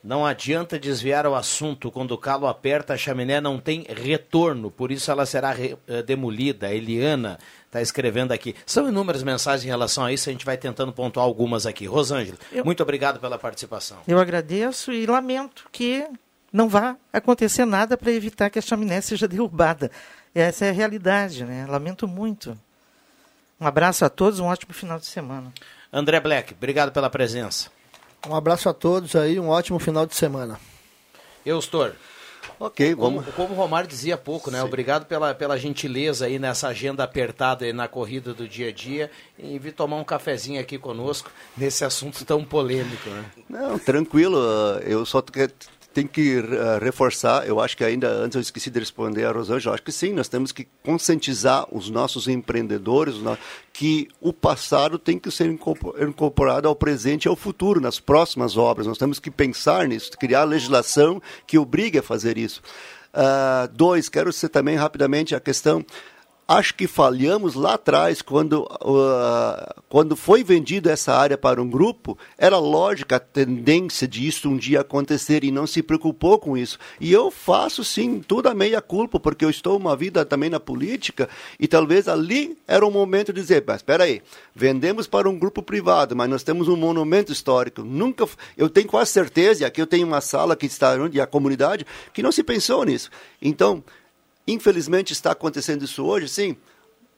Não adianta desviar o assunto. Quando o calo aperta, a chaminé não tem retorno, por isso ela será re, uh, demolida. A Eliana está escrevendo aqui. São inúmeras mensagens em relação a isso, a gente vai tentando pontuar algumas aqui. Rosângela, eu, muito obrigado pela participação. Eu agradeço e lamento que não vá acontecer nada para evitar que a chaminé seja derrubada. Essa é a realidade, né? Lamento muito. Um abraço a todos, um ótimo final de semana. André Black, obrigado pela presença. Um abraço a todos aí, um ótimo final de semana. Eustor. Ok, vamos. Como, como o Romário dizia há pouco, né? Sim. Obrigado pela, pela gentileza aí nessa agenda apertada aí na corrida do dia a dia e vir tomar um cafezinho aqui conosco nesse assunto tão polêmico, né? Não, tranquilo. Eu só tem que uh, reforçar, eu acho que ainda antes eu esqueci de responder a Rosângela, acho que sim, nós temos que conscientizar os nossos empreendedores que o passado tem que ser incorporado ao presente e ao futuro, nas próximas obras. Nós temos que pensar nisso, criar legislação que obrigue a fazer isso. Uh, dois, quero ser também rapidamente a questão acho que falhamos lá atrás, quando, uh, quando foi vendida essa área para um grupo, era lógica a tendência de isso um dia acontecer e não se preocupou com isso. E eu faço, sim, toda a meia culpa, porque eu estou uma vida também na política e talvez ali era o momento de dizer, mas espera aí, vendemos para um grupo privado, mas nós temos um monumento histórico. Nunca, eu tenho quase certeza, e aqui eu tenho uma sala que está onde a comunidade, que não se pensou nisso. Então, Infelizmente está acontecendo isso hoje, sim.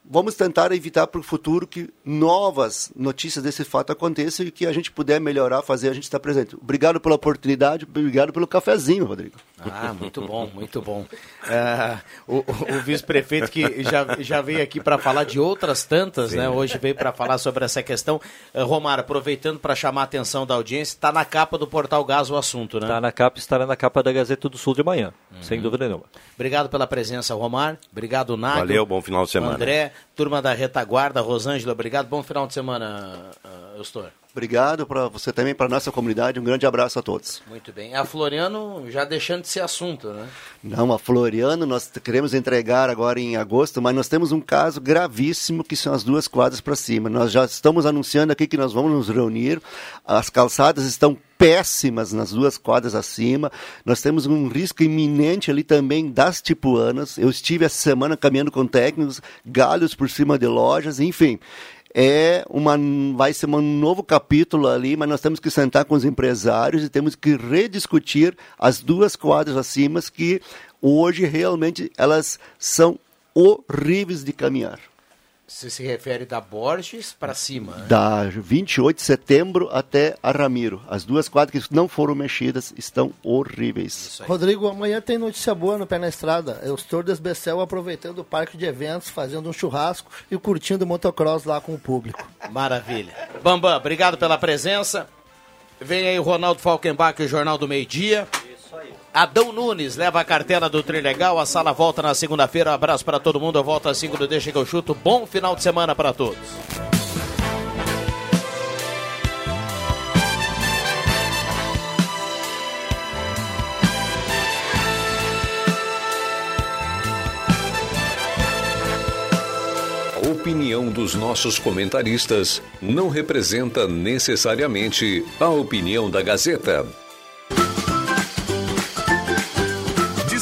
Vamos tentar evitar para o futuro que novas notícias desse fato aconteçam e que a gente puder melhorar, fazer, a gente está presente. Obrigado pela oportunidade, obrigado pelo cafezinho, Rodrigo. Ah, muito bom, muito bom. Uh, o, o vice-prefeito que já, já veio aqui para falar de outras tantas, Sim. né? Hoje veio para falar sobre essa questão. Uh, Romar, aproveitando para chamar a atenção da audiência, está na capa do Portal Gás o assunto, né? Está na capa, estará na capa da Gazeta do Sul de manhã, uhum. sem dúvida nenhuma. Obrigado pela presença, Romar. Obrigado, Nago. Valeu, bom final de semana. André, turma da retaguarda, Rosângela, obrigado. Bom final de semana, uh, Eustor. Obrigado para você também, para a nossa comunidade. Um grande abraço a todos. Muito bem. A Floriano já deixando de ser assunto, né? Não, a Floriano nós queremos entregar agora em agosto, mas nós temos um caso gravíssimo que são as duas quadras para cima. Nós já estamos anunciando aqui que nós vamos nos reunir. As calçadas estão péssimas nas duas quadras acima. Nós temos um risco iminente ali também das tipuanas. Eu estive essa semana caminhando com técnicos, galhos por cima de lojas, enfim é uma, vai ser um novo capítulo ali, mas nós temos que sentar com os empresários e temos que rediscutir as duas quadras acima que hoje realmente elas são horríveis de caminhar. Você se refere da Borges para cima? Né? Da 28 de setembro até a Ramiro. As duas quadras que não foram mexidas estão horríveis. Rodrigo, amanhã tem notícia boa no Pé na Estrada. É o Estor Desbecel aproveitando o parque de eventos, fazendo um churrasco e curtindo o motocross lá com o público. Maravilha. Bambam, obrigado pela presença. Vem aí o Ronaldo Falkenbach, o Jornal do Meio Dia. Adão Nunes leva a cartela do Trilegal. A sala volta na segunda-feira. Um abraço para todo mundo. Eu volto às 5 do Deixa que eu chuto. Bom final de semana para todos. A opinião dos nossos comentaristas não representa necessariamente a opinião da Gazeta.